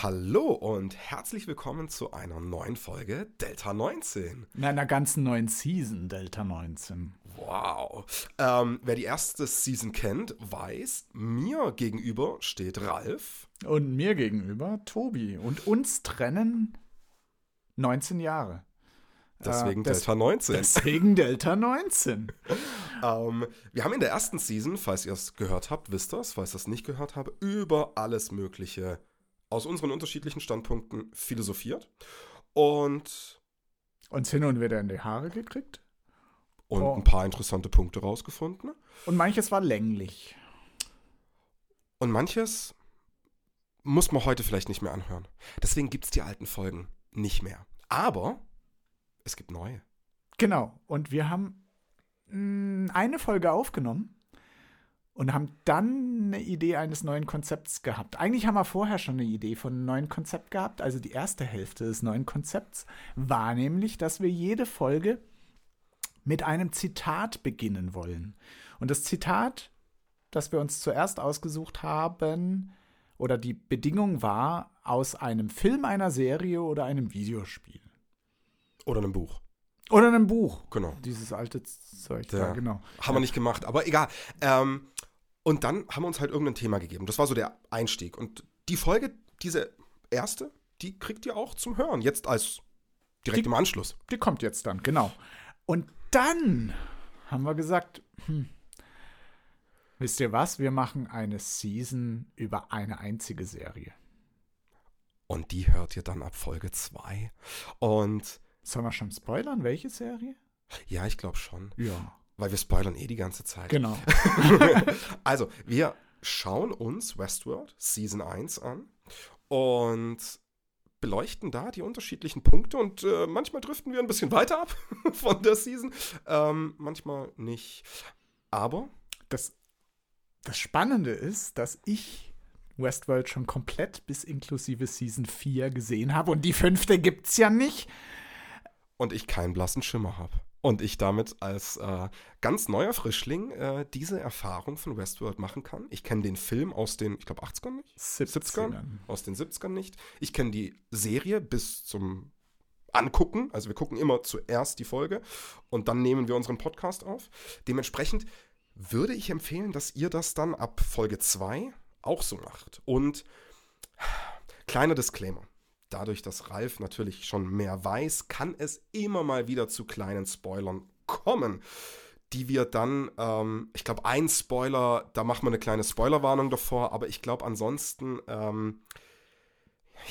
Hallo und herzlich willkommen zu einer neuen Folge Delta 19. In einer ganzen neuen Season Delta 19. Wow. Ähm, wer die erste Season kennt, weiß, mir gegenüber steht Ralf. Und mir gegenüber Tobi. Und uns trennen 19 Jahre. Deswegen Äh, des- Delta 19. Deswegen Delta 19. Ähm, wir haben in der ersten Season, falls ihr es gehört habt, wisst ihr es, falls ihr es nicht gehört habt, über alles Mögliche aus unseren unterschiedlichen Standpunkten philosophiert und, Uns hin und wieder in die Haare gekriegt. und Oh. ein paar interessante Punkte rausgefunden. Und manches war länglich. Und manches muss man heute vielleicht nicht mehr anhören. Deswegen gibt es die alten Folgen nicht mehr. Aber es gibt neue. Genau. Und wir haben mh, eine Folge aufgenommen und haben dann eine Idee eines neuen Konzepts gehabt. Eigentlich haben wir vorher schon eine Idee von einem neuen Konzept gehabt. Also die erste Hälfte des neuen Konzepts war nämlich, dass wir jede Folge mit einem Zitat beginnen wollen. Und das Zitat, das wir uns zuerst ausgesucht haben, oder die Bedingung war aus einem Film, einer Serie oder einem Videospiel. Oder einem Buch. Oder einem Buch. Genau. Dieses alte Zeug Ja. da, genau. Haben wir nicht gemacht, aber egal. Ähm, und dann haben wir uns halt irgendein Thema gegeben. Das war so der Einstieg. Und die Folge, diese erste, die kriegt ihr auch zum Hören. Jetzt als direkt Die- im Anschluss. Die kommt jetzt dann, genau. Und dann haben wir gesagt, hm, wisst ihr was, wir machen eine Season über eine einzige Serie. Und die hört ihr dann ab Folge 2. Und Sollen wir schon spoilern, welche Serie? ja, ich glaube schon. Ja. Weil wir spoilern eh die ganze Zeit. Genau. Also, wir schauen uns Westworld Season 1 an und beleuchten da die unterschiedlichen Punkte und äh, manchmal driften wir ein bisschen weiter ab von der Season, ähm, manchmal nicht. Aber Das, das Spannende ist, dass ich Westworld schon komplett bis inklusive Season 4 gesehen habe und die fünfte gibt's ja nicht. und ich keinen blassen Schimmer habe. Und ich damit als äh, ganz neuer Frischling äh, diese Erfahrung von Westworld machen kann. Ich kenne den Film aus den, ich glaube, 80ern nicht? 70ern? Aus den 70ern nicht. Ich kenne die Serie bis zum Angucken. Also wir gucken immer zuerst die Folge und dann nehmen wir unseren Podcast auf. Dementsprechend würde ich empfehlen, dass ihr das dann ab Folge 2 auch so macht. Und kleiner Disclaimer. Dadurch, dass Ralf natürlich schon mehr weiß, kann es immer mal wieder zu kleinen Spoilern kommen, die wir dann, ähm, ich glaube, ein Spoiler, da machen wir eine kleine Spoilerwarnung davor, aber ich glaube ansonsten, ähm,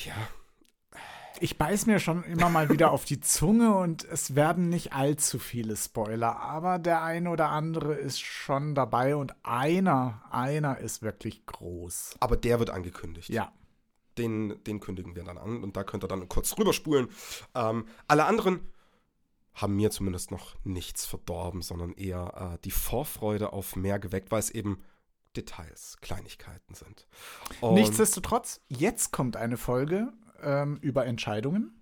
ja, Ich beiß mir schon immer mal wieder auf die Zunge und es werden nicht allzu viele Spoiler, aber der eine oder andere ist schon dabei und einer, einer ist wirklich groß. aber der wird angekündigt. Ja. Den, den kündigen wir dann an und da könnt ihr dann kurz rüberspulen. Ähm, alle anderen haben mir zumindest noch nichts verdorben, sondern eher äh, die Vorfreude auf mehr geweckt, weil es eben Details, Kleinigkeiten sind. Und- Nichtsdestotrotz, jetzt kommt eine Folge ähm, über Entscheidungen.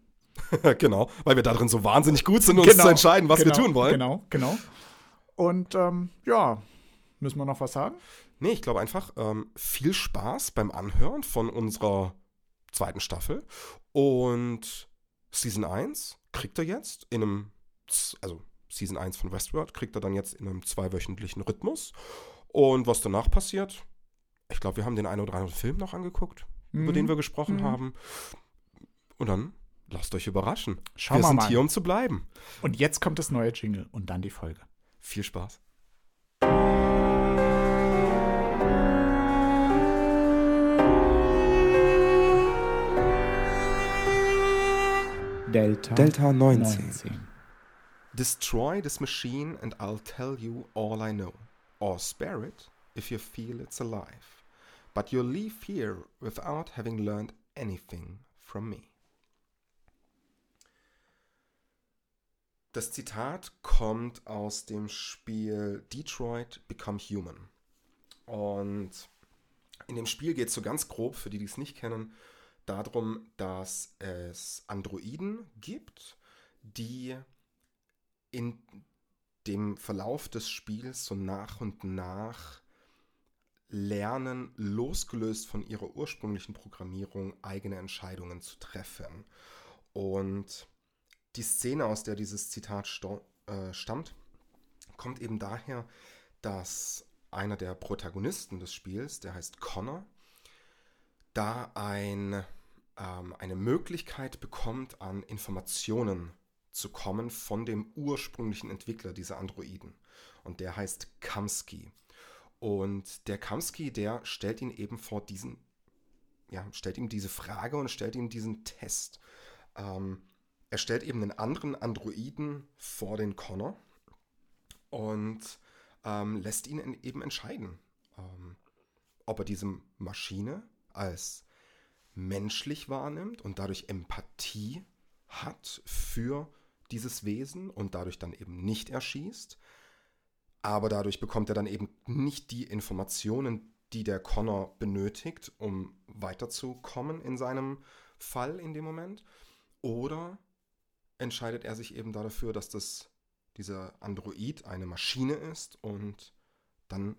genau, weil wir da drin so wahnsinnig gut sind, uns zu entscheiden, was genau, wir tun wollen. Genau, genau. Und ähm, ja, müssen wir noch was sagen? Nee, ich glaube einfach, ähm, viel Spaß beim Anhören von unserer zweiten Staffel. Und Season 1 kriegt er jetzt in einem, also Season 1 von Westworld kriegt er dann jetzt in einem zweiwöchentlichen Rhythmus. Und was danach passiert, ich glaube, wir haben den einen oder anderen Film noch angeguckt, über Mhm. den wir gesprochen Mhm. haben. Und dann lasst euch überraschen. Schauen wir wir sind mal. hier, um zu bleiben. Und jetzt kommt das neue Jingle und dann die Folge. Viel Spaß. Delta, Delta 19. Destroy this machine and I'll tell you all I know. Or spare it if you feel it's alive. But you'll leave here without having learned anything from me. Das Zitat kommt aus dem Spiel Detroit Become Human. Und in dem Spiel geht es so ganz grob, für die, die es nicht kennen, darum, dass es Androiden gibt, die in dem Verlauf des Spiels so nach und nach lernen, losgelöst von ihrer ursprünglichen Programmierung eigene Entscheidungen zu treffen. Und die Szene, aus der dieses Zitat äh, stammt, kommt eben daher, dass einer der Protagonisten des Spiels, der heißt Connor, da ein, ähm, eine Möglichkeit bekommt, an Informationen zu kommen von dem ursprünglichen Entwickler dieser Androiden. Und der heißt Kamsky. Und der Kamsky, der stellt ihn eben vor diesen, ja, stellt ihm diese Frage und stellt ihm diesen Test. Ähm, er stellt eben einen anderen Androiden vor den Connor und ähm, lässt ihn eben entscheiden, ähm, ob er diese Maschine als menschlich wahrnimmt und dadurch Empathie hat für dieses Wesen und dadurch dann eben nicht erschießt. Aber dadurch bekommt er dann eben nicht die Informationen, die der Connor benötigt, um weiterzukommen in seinem Fall in dem Moment. Oder entscheidet er sich eben dafür, dass das, dieser Android eine Maschine ist und dann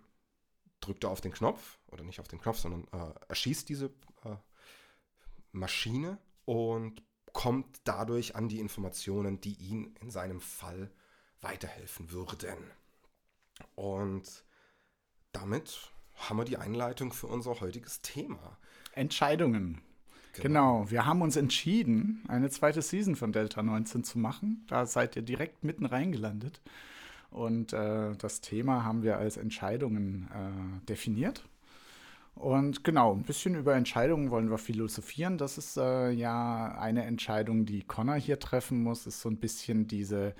drückt er auf den Knopf, oder nicht auf den Knopf, sondern äh, erschießt diese äh, Maschine und kommt dadurch an die Informationen, die ihn in seinem Fall weiterhelfen würden. Und damit haben wir die Einleitung für unser heutiges Thema. Entscheidungen. Genau. genau. wir haben uns entschieden, eine zweite Season von Delta 19 zu machen. Da seid ihr direkt mitten reingelandet. Und äh, das Thema haben wir als Entscheidungen äh, definiert. Und genau, ein bisschen über Entscheidungen wollen wir philosophieren. Das ist äh, ja eine Entscheidung, die Connor hier treffen muss, ist so ein bisschen diese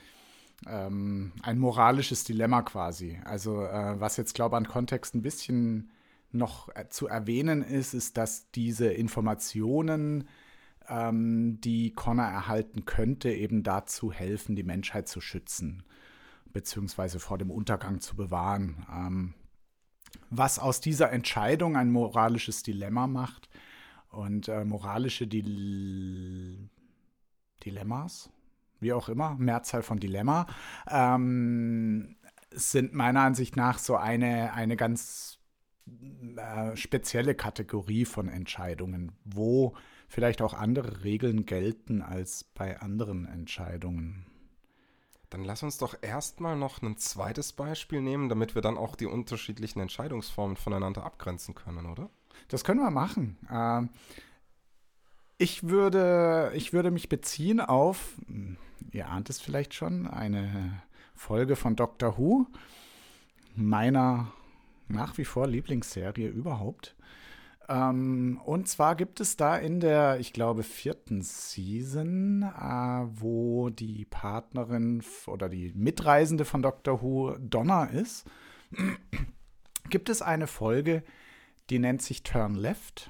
ähm, ein moralisches Dilemma quasi. Also äh, was jetzt glaube ich an Kontext ein bisschen noch äh, zu erwähnen ist, ist, dass diese Informationen, ähm, die Connor erhalten könnte, eben dazu helfen, die Menschheit zu schützen, beziehungsweise vor dem Untergang zu bewahren. Ähm, was aus dieser Entscheidung ein moralisches Dilemma macht. Und äh, moralische Dil Dilemmas, wie auch immer, Mehrzahl von Dilemma, ähm, sind meiner Ansicht nach so eine, eine ganz äh, spezielle Kategorie von Entscheidungen, wo vielleicht auch andere Regeln gelten als bei anderen Entscheidungen. Dann lass uns doch erstmal noch ein zweites Beispiel nehmen, damit wir dann auch die unterschiedlichen Entscheidungsformen voneinander abgrenzen können, oder? Das können wir machen. Ähm, ich, würde, ich würde mich beziehen auf, hm, ihr ahnt es vielleicht schon, eine Folge von Doctor Who, meiner nach wie vor Lieblingsserie überhaupt. Ähm, und zwar gibt es da in der, ich glaube, vierten Season, äh, wo die Partnerin oder die Mitreisende von Doctor Who Donna ist, gibt es eine Folge, die nennt sich Turn Left.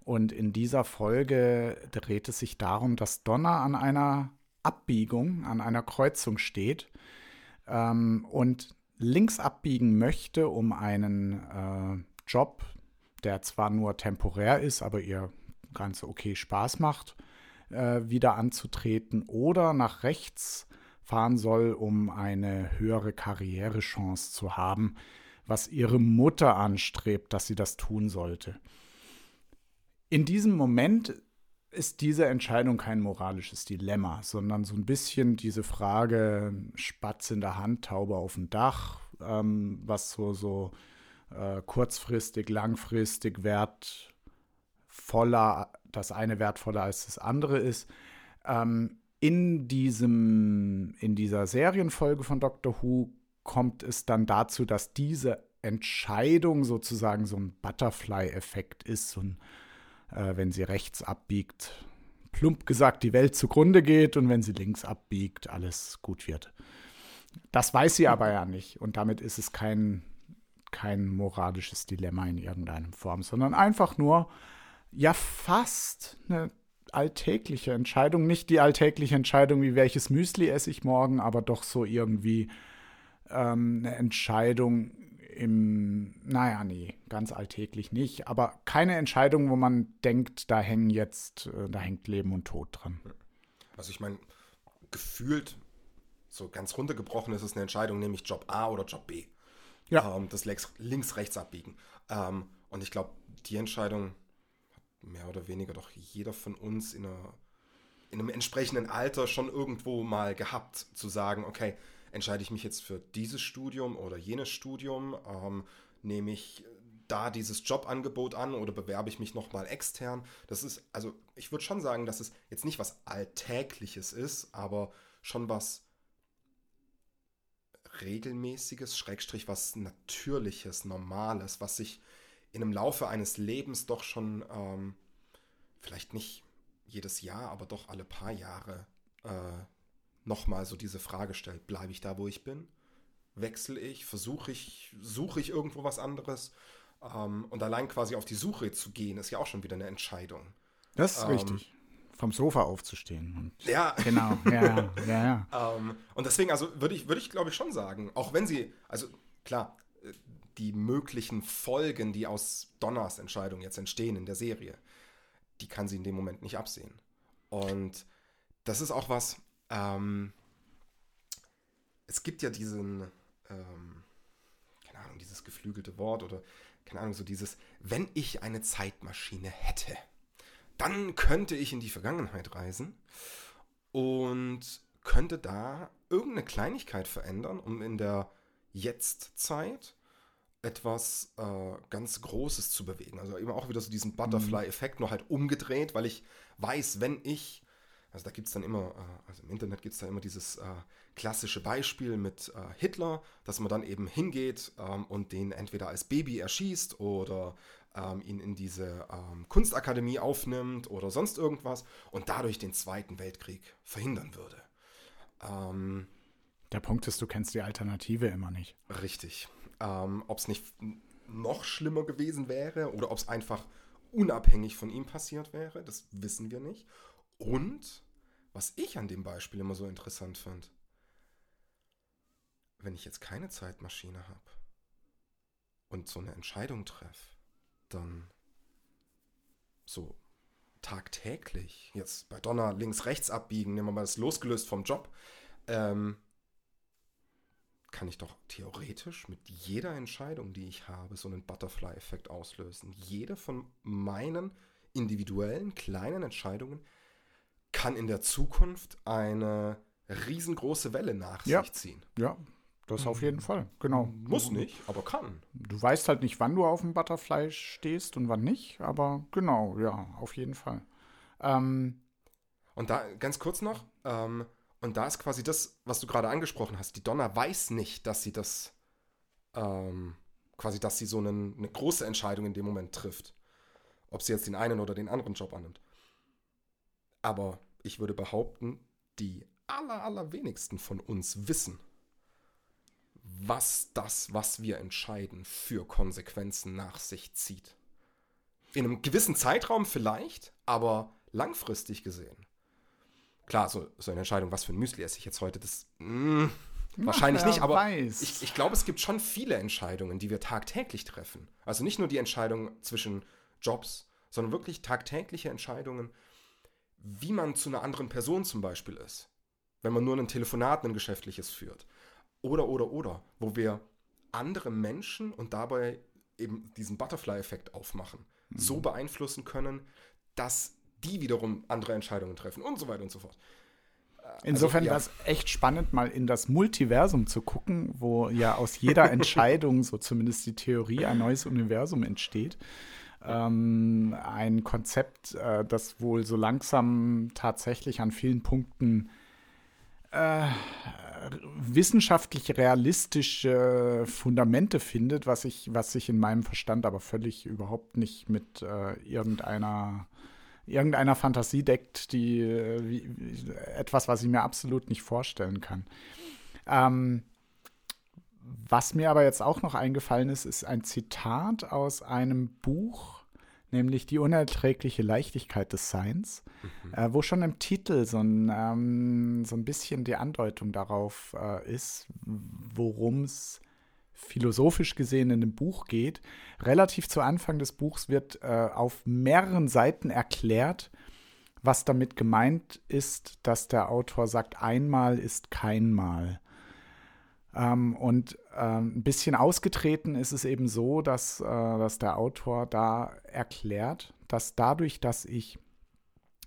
Und in dieser Folge dreht es sich darum, dass Donna an einer Abbiegung, an einer Kreuzung steht ähm, und links abbiegen möchte, um einen äh, Job der zwar nur temporär ist, aber ihr ganz okay Spaß macht, äh, wieder anzutreten oder nach rechts fahren soll, um eine höhere Karrierechance zu haben, was ihre Mutter anstrebt, dass sie das tun sollte. In diesem Moment ist diese Entscheidung kein moralisches Dilemma, sondern so ein bisschen diese Frage Spatz in der Hand, Taube auf dem Dach, ähm, was so, so äh, kurzfristig, langfristig wertvoller, das eine wertvoller als das andere ist. Ähm, in, diesem, in dieser Serienfolge von Doctor Who kommt es dann dazu, dass diese Entscheidung sozusagen so ein Butterfly-Effekt ist, so äh, wenn sie rechts abbiegt, plump gesagt die Welt zugrunde geht und wenn sie links abbiegt, alles gut wird. Das weiß sie aber ja nicht und damit ist es kein kein moralisches Dilemma in irgendeiner Form, sondern einfach nur, ja, fast eine alltägliche Entscheidung. Nicht die alltägliche Entscheidung, wie welches Müsli esse ich morgen, aber doch so irgendwie ähm, eine Entscheidung im, naja, nee, ganz alltäglich nicht, aber keine Entscheidung, wo man denkt, da hängen jetzt, äh, da hängt Leben und Tod dran. Also ich meine, gefühlt, so ganz runtergebrochen ist es eine Entscheidung, nämlich Job A oder Job B. Ja. Ähm, das links-rechts abbiegen. Ähm, und ich glaube, die Entscheidung hat mehr oder weniger doch jeder von uns in, einer, in einem entsprechenden Alter schon irgendwo mal gehabt, zu sagen, okay, entscheide ich mich jetzt für dieses Studium oder jenes Studium, ähm, nehme ich da dieses Jobangebot an oder bewerbe ich mich nochmal extern? Das ist, also ich würde schon sagen, dass es jetzt nicht was Alltägliches ist, aber schon was regelmäßiges, Schrägstrich was Natürliches, Normales, was sich in einem Laufe eines Lebens doch schon ähm, vielleicht nicht jedes Jahr, aber doch alle paar Jahre äh, nochmal so diese Frage stellt, bleibe ich da, wo ich bin? Wechsle ich? Versuche ich, suche ich irgendwo was anderes? Ähm, und allein quasi auf die Suche zu gehen, ist ja auch schon wieder eine Entscheidung. Das ist ähm, richtig. Vom Sofa aufzustehen. ja. Genau, ja, ja, ja. ähm, und deswegen, also würde ich, würde ich glaube ich schon sagen, auch wenn sie, also klar, äh, die möglichen Folgen, die aus Donners Entscheidung jetzt entstehen in der Serie, die kann sie in dem Moment nicht absehen. Und das ist auch was, ähm, es gibt ja diesen, ähm, keine Ahnung, dieses geflügelte Wort oder keine Ahnung, so dieses, wenn ich eine Zeitmaschine hätte, dann könnte ich in die Vergangenheit reisen und könnte da irgendeine Kleinigkeit verändern, um in der Jetztzeit etwas äh, ganz Großes zu bewegen. Also eben auch wieder so diesen Butterfly-Effekt, nur halt umgedreht, weil ich weiß, wenn ich also da gibt es dann immer, äh, also im Internet gibt es da immer dieses äh, klassische Beispiel mit äh, Hitler, dass man dann eben hingeht ähm, und den entweder als Baby erschießt oder ähm, ihn in diese ähm, Kunstakademie aufnimmt oder sonst irgendwas und dadurch den Zweiten Weltkrieg verhindern würde. Ähm, Der Punkt ist, du kennst die Alternative immer nicht. Richtig. Ähm, ob es nicht noch schlimmer gewesen wäre oder ob es einfach unabhängig von ihm passiert wäre, das wissen wir nicht. Und was ich an dem Beispiel immer so interessant fand, wenn ich jetzt keine Zeitmaschine habe und so eine Entscheidung treffe, dann so tagtäglich, jetzt bei Donner links, rechts abbiegen, nehmen wir mal das losgelöst vom Job, ähm, kann ich doch theoretisch mit jeder Entscheidung, die ich habe, so einen Butterfly-Effekt auslösen. Jede von meinen individuellen kleinen Entscheidungen kann in der Zukunft eine riesengroße Welle nach ja. sich ziehen. Ja, das auf jeden Fall, genau. Muss nicht, aber kann. Du weißt halt nicht, wann du auf dem Butterfly stehst und wann nicht, aber genau, ja, auf jeden Fall. Ähm, und da ganz kurz noch, ähm, und da ist quasi das, was du gerade angesprochen hast. Die Donna weiß nicht, dass sie das, ähm, quasi, dass sie so einen, eine große Entscheidung in dem Moment trifft. Ob sie jetzt den einen oder den anderen Job annimmt. Aber ich würde behaupten, die aller, allerwenigsten von uns wissen, was das, was wir entscheiden, für Konsequenzen nach sich zieht. In einem gewissen Zeitraum vielleicht, aber langfristig gesehen. Klar, so, so eine Entscheidung, was für ein Müsli esse ich jetzt heute, das mh, hm, wahrscheinlich nicht, aber ich, ich glaube, es gibt schon viele Entscheidungen, die wir tagtäglich treffen. Also nicht nur die Entscheidung zwischen Jobs, sondern wirklich tagtägliche Entscheidungen, wie man zu einer anderen Person zum Beispiel ist. Wenn man nur ein Telefonat, ein geschäftliches führt. Oder, oder, oder. Wo wir andere Menschen und dabei eben diesen Butterfly-Effekt aufmachen. Mhm. So beeinflussen können, dass die wiederum andere Entscheidungen treffen und so weiter und so fort. Äh, Insofern also, ja. war es echt spannend, mal in das Multiversum zu gucken, wo ja aus jeder Entscheidung, so zumindest die Theorie, ein neues Universum entsteht ähm, ein Konzept, äh, das wohl so langsam tatsächlich an vielen Punkten äh, wissenschaftlich realistische Fundamente findet, was ich, was sich in meinem Verstand aber völlig überhaupt nicht mit äh, irgendeiner irgendeiner Fantasie deckt, die wie, etwas, was ich mir absolut nicht vorstellen kann. Ähm, was mir aber jetzt auch noch eingefallen ist, ist ein Zitat aus einem Buch, nämlich Die unerträgliche Leichtigkeit des Seins, mhm. äh, wo schon im Titel so ein, ähm, so ein bisschen die Andeutung darauf äh, ist, worum es philosophisch gesehen in dem Buch geht. Relativ zu Anfang des Buchs wird äh, auf mehreren Seiten erklärt, was damit gemeint ist, dass der Autor sagt, einmal ist kein Mal. Ähm, und ähm, ein bisschen ausgetreten ist es eben so, dass, äh, dass der Autor da erklärt, dass dadurch, dass ich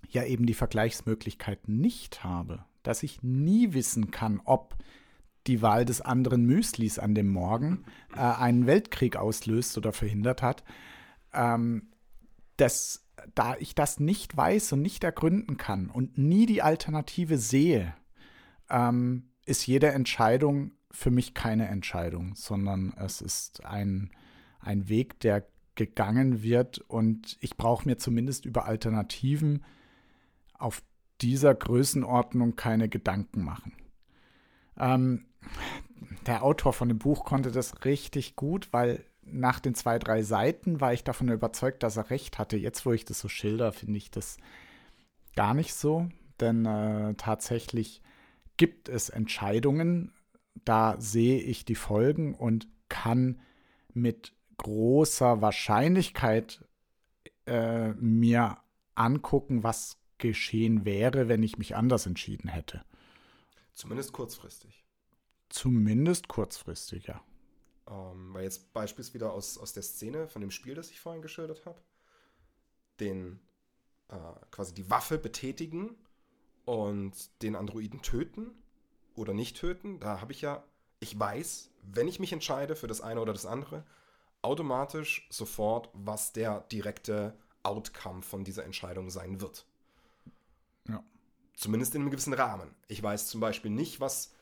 ja eben die Vergleichsmöglichkeit nicht habe, dass ich nie wissen kann, ob die Wahl des anderen Müslis an dem Morgen äh, einen Weltkrieg auslöst oder verhindert hat, ähm, dass da ich das nicht weiß und nicht ergründen kann und nie die Alternative sehe, ähm, ist jede Entscheidung für mich keine Entscheidung, sondern es ist ein, ein Weg, der gegangen wird und ich brauche mir zumindest über Alternativen auf dieser Größenordnung keine Gedanken machen. Ähm, der Autor von dem Buch konnte das richtig gut, weil nach den zwei, drei Seiten war ich davon überzeugt, dass er recht hatte. Jetzt, wo ich das so schilder, finde ich das gar nicht so, denn äh, tatsächlich gibt es Entscheidungen, da sehe ich die Folgen und kann mit großer Wahrscheinlichkeit äh, mir angucken, was geschehen wäre, wenn ich mich anders entschieden hätte. Zumindest kurzfristig. Zumindest kurzfristig, ja. Ähm, weil jetzt beispielsweise wieder aus, aus der Szene von dem Spiel, das ich vorhin geschildert habe, den äh, quasi die Waffe betätigen und den Androiden töten oder nicht töten, da habe ich ja, ich weiß, wenn ich mich entscheide für das eine oder das andere, automatisch sofort, was der direkte Outcome von dieser Entscheidung sein wird. Ja. Zumindest in einem gewissen Rahmen. Ich weiß zum Beispiel nicht, was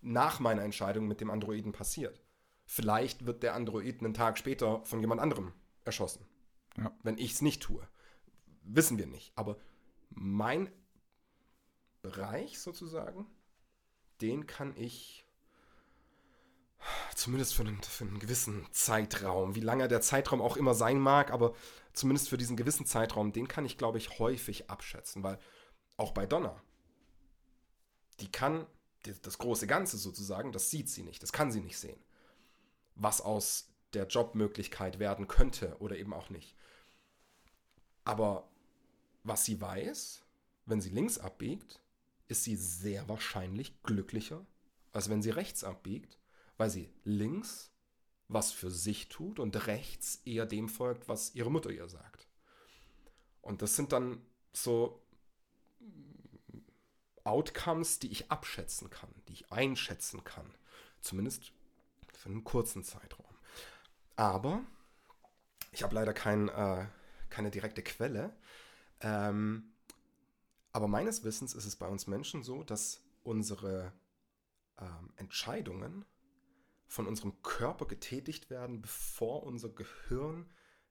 nach meiner Entscheidung mit dem Androiden passiert. Vielleicht wird der Android einen Tag später von jemand anderem erschossen. Ja. Wenn ich es nicht tue. Wissen wir nicht. Aber mein Bereich sozusagen, den kann ich zumindest für einen, für einen gewissen Zeitraum, wie lange der Zeitraum auch immer sein mag, aber zumindest für diesen gewissen Zeitraum, den kann ich, glaube ich, häufig abschätzen, weil auch bei Donner, die kann das große Ganze sozusagen, das sieht sie nicht, das kann sie nicht sehen. Was aus der Jobmöglichkeit werden könnte oder eben auch nicht. Aber was sie weiß, wenn sie links abbiegt, ist sie sehr wahrscheinlich glücklicher, als wenn sie rechts abbiegt, weil sie links was für sich tut und rechts eher dem folgt, was ihre Mutter ihr sagt. Und das sind dann so Outcomes, die ich abschätzen kann, die ich einschätzen kann. Zumindest für einen kurzen Zeitraum. Aber ich habe leider kein, äh, keine direkte Quelle. Ähm, aber meines Wissens ist es bei uns Menschen so, dass unsere ähm, Entscheidungen von unserem Körper getätigt werden, bevor unser Gehirn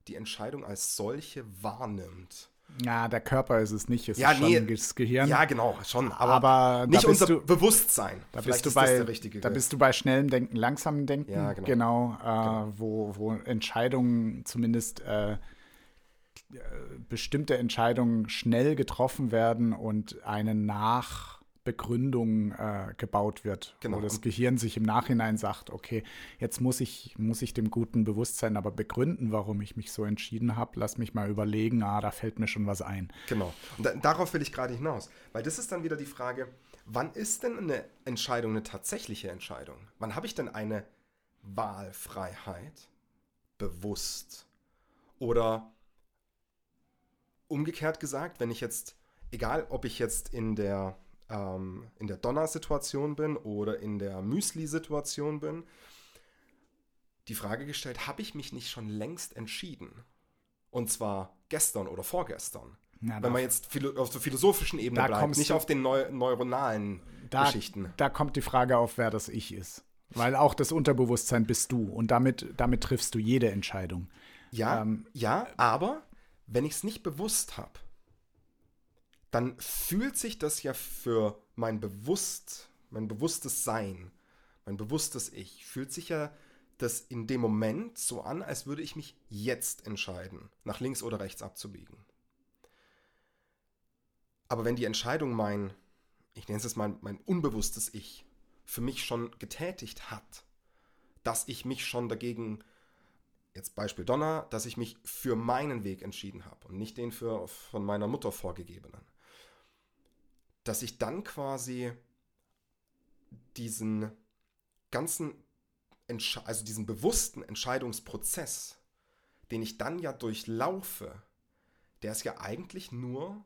die Entscheidung als solche wahrnimmt. Ja, der Körper ist es nicht, es ja, ist nee, das Gehirn. Ja, genau, schon. Aber, aber nicht unser du, Bewusstsein. Da bist, du bei, da bist du bei schnellem Denken, langsamem Denken. Ja, genau. Genau, äh, genau. Wo, wo Entscheidungen zumindest äh, bestimmte Entscheidungen schnell getroffen werden und eine nach Begründung äh, gebaut wird, genau. wo das Gehirn sich im Nachhinein sagt, okay, jetzt muss ich, muss ich dem guten Bewusstsein aber begründen, warum ich mich so entschieden habe. Lass mich mal überlegen, ah, da fällt mir schon was ein. Genau. Und da, darauf will ich gerade hinaus. Weil das ist dann wieder die Frage, wann ist denn eine Entscheidung eine tatsächliche Entscheidung? Wann habe ich denn eine Wahlfreiheit bewusst? Oder umgekehrt gesagt, wenn ich jetzt, egal ob ich jetzt in der ähm, in der Donner-Situation bin oder in der Müsli-Situation bin, die Frage gestellt, habe ich mich nicht schon längst entschieden? Und zwar gestern oder vorgestern. Ja, Wenn man jetzt auf der philosophischen Ebene bleibt, nicht auf den neu neuronalen da, Geschichten. Da kommt die Frage auf, wer das Ich ist. Weil auch das Unterbewusstsein bist du und damit, damit triffst du jede Entscheidung. Ja, ähm, ja, aber wenn ich es nicht bewusst habe, dann fühlt sich das ja für mein bewusst, mein bewusstes Sein, mein bewusstes Ich, fühlt sich ja das in dem Moment so an, als würde ich mich jetzt entscheiden, nach links oder rechts abzubiegen. Aber wenn die Entscheidung mein, ich nenne es jetzt mal mein unbewusstes Ich, für mich schon getätigt hat, dass ich mich schon dagegen, jetzt Beispiel Donner, dass ich mich für meinen Weg entschieden habe und nicht den für von meiner Mutter vorgegebenen, dass ich dann quasi diesen ganzen, Entsche also diesen bewussten Entscheidungsprozess, den ich dann ja durchlaufe, der ist ja eigentlich nur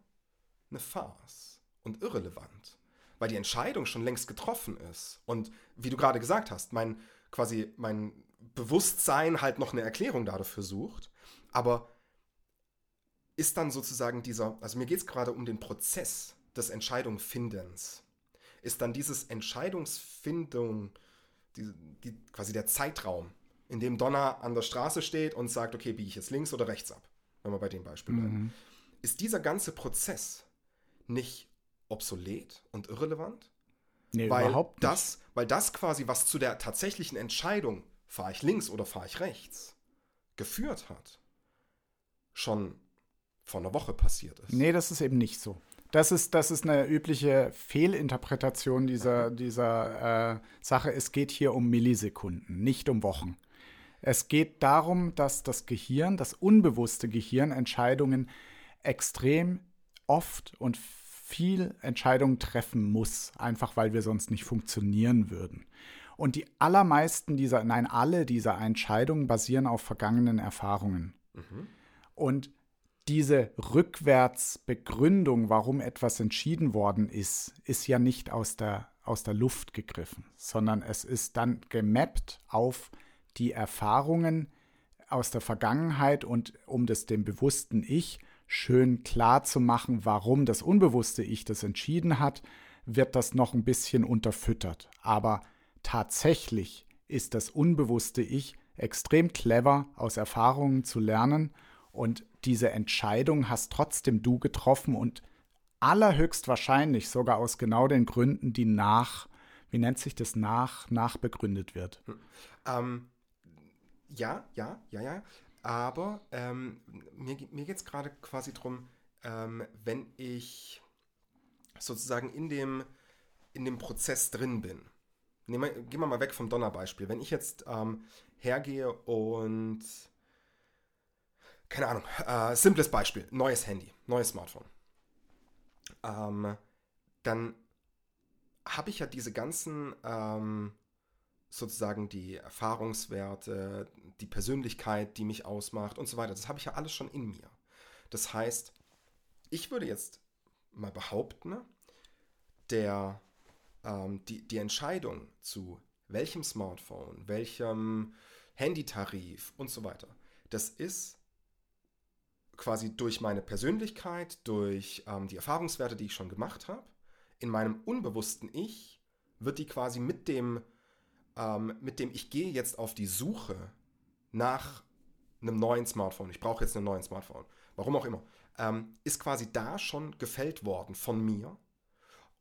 eine Farce und irrelevant, weil die Entscheidung schon längst getroffen ist. Und wie du gerade gesagt hast, mein quasi mein Bewusstsein halt noch eine Erklärung dafür sucht, aber ist dann sozusagen dieser, also mir geht es gerade um den Prozess des Entscheidungsfindens, ist dann dieses Entscheidungsfindung, die, die, quasi der Zeitraum, in dem Donner an der Straße steht und sagt, okay, biege ich jetzt links oder rechts ab, wenn wir bei dem Beispiel bleiben, mhm. ist dieser ganze Prozess nicht obsolet und irrelevant? Nee, weil überhaupt nicht. Das, weil das quasi, was zu der tatsächlichen Entscheidung, fahre ich links oder fahre ich rechts, geführt hat, schon vor einer Woche passiert ist. Nee, das ist eben nicht so. Das ist, das ist eine übliche Fehlinterpretation dieser, dieser äh, Sache. Es geht hier um Millisekunden, nicht um Wochen. Es geht darum, dass das Gehirn, das unbewusste Gehirn, Entscheidungen extrem oft und viel Entscheidungen treffen muss, einfach weil wir sonst nicht funktionieren würden. Und die allermeisten dieser, nein, alle dieser Entscheidungen basieren auf vergangenen Erfahrungen. Mhm. Und diese Rückwärtsbegründung, warum etwas entschieden worden ist, ist ja nicht aus der, aus der Luft gegriffen, sondern es ist dann gemappt auf die Erfahrungen aus der Vergangenheit und um das dem bewussten Ich schön klar zu machen, warum das unbewusste Ich das entschieden hat, wird das noch ein bisschen unterfüttert. Aber tatsächlich ist das unbewusste Ich extrem clever aus Erfahrungen zu lernen und diese Entscheidung hast trotzdem du getroffen und allerhöchstwahrscheinlich sogar aus genau den Gründen, die nach, wie nennt sich das, nach, nachbegründet wird. Hm. Ähm, ja, ja, ja, ja. Aber ähm, mir, mir geht es gerade quasi darum, ähm, wenn ich sozusagen in dem, in dem Prozess drin bin. Nehmen gehen wir mal weg vom Donnerbeispiel. Wenn ich jetzt ähm, hergehe und keine Ahnung, äh, simples Beispiel, neues Handy, neues Smartphone. Ähm, dann habe ich ja diese ganzen ähm, sozusagen die Erfahrungswerte, die Persönlichkeit, die mich ausmacht und so weiter. Das habe ich ja alles schon in mir. Das heißt, ich würde jetzt mal behaupten, der, ähm, die, die Entscheidung zu welchem Smartphone, welchem Handytarif und so weiter, das ist quasi durch meine Persönlichkeit, durch ähm, die Erfahrungswerte, die ich schon gemacht habe, in meinem unbewussten Ich wird die quasi mit dem, ähm, mit dem ich gehe jetzt auf die Suche nach einem neuen Smartphone, ich brauche jetzt einen neuen Smartphone, warum auch immer, ähm, ist quasi da schon gefällt worden von mir.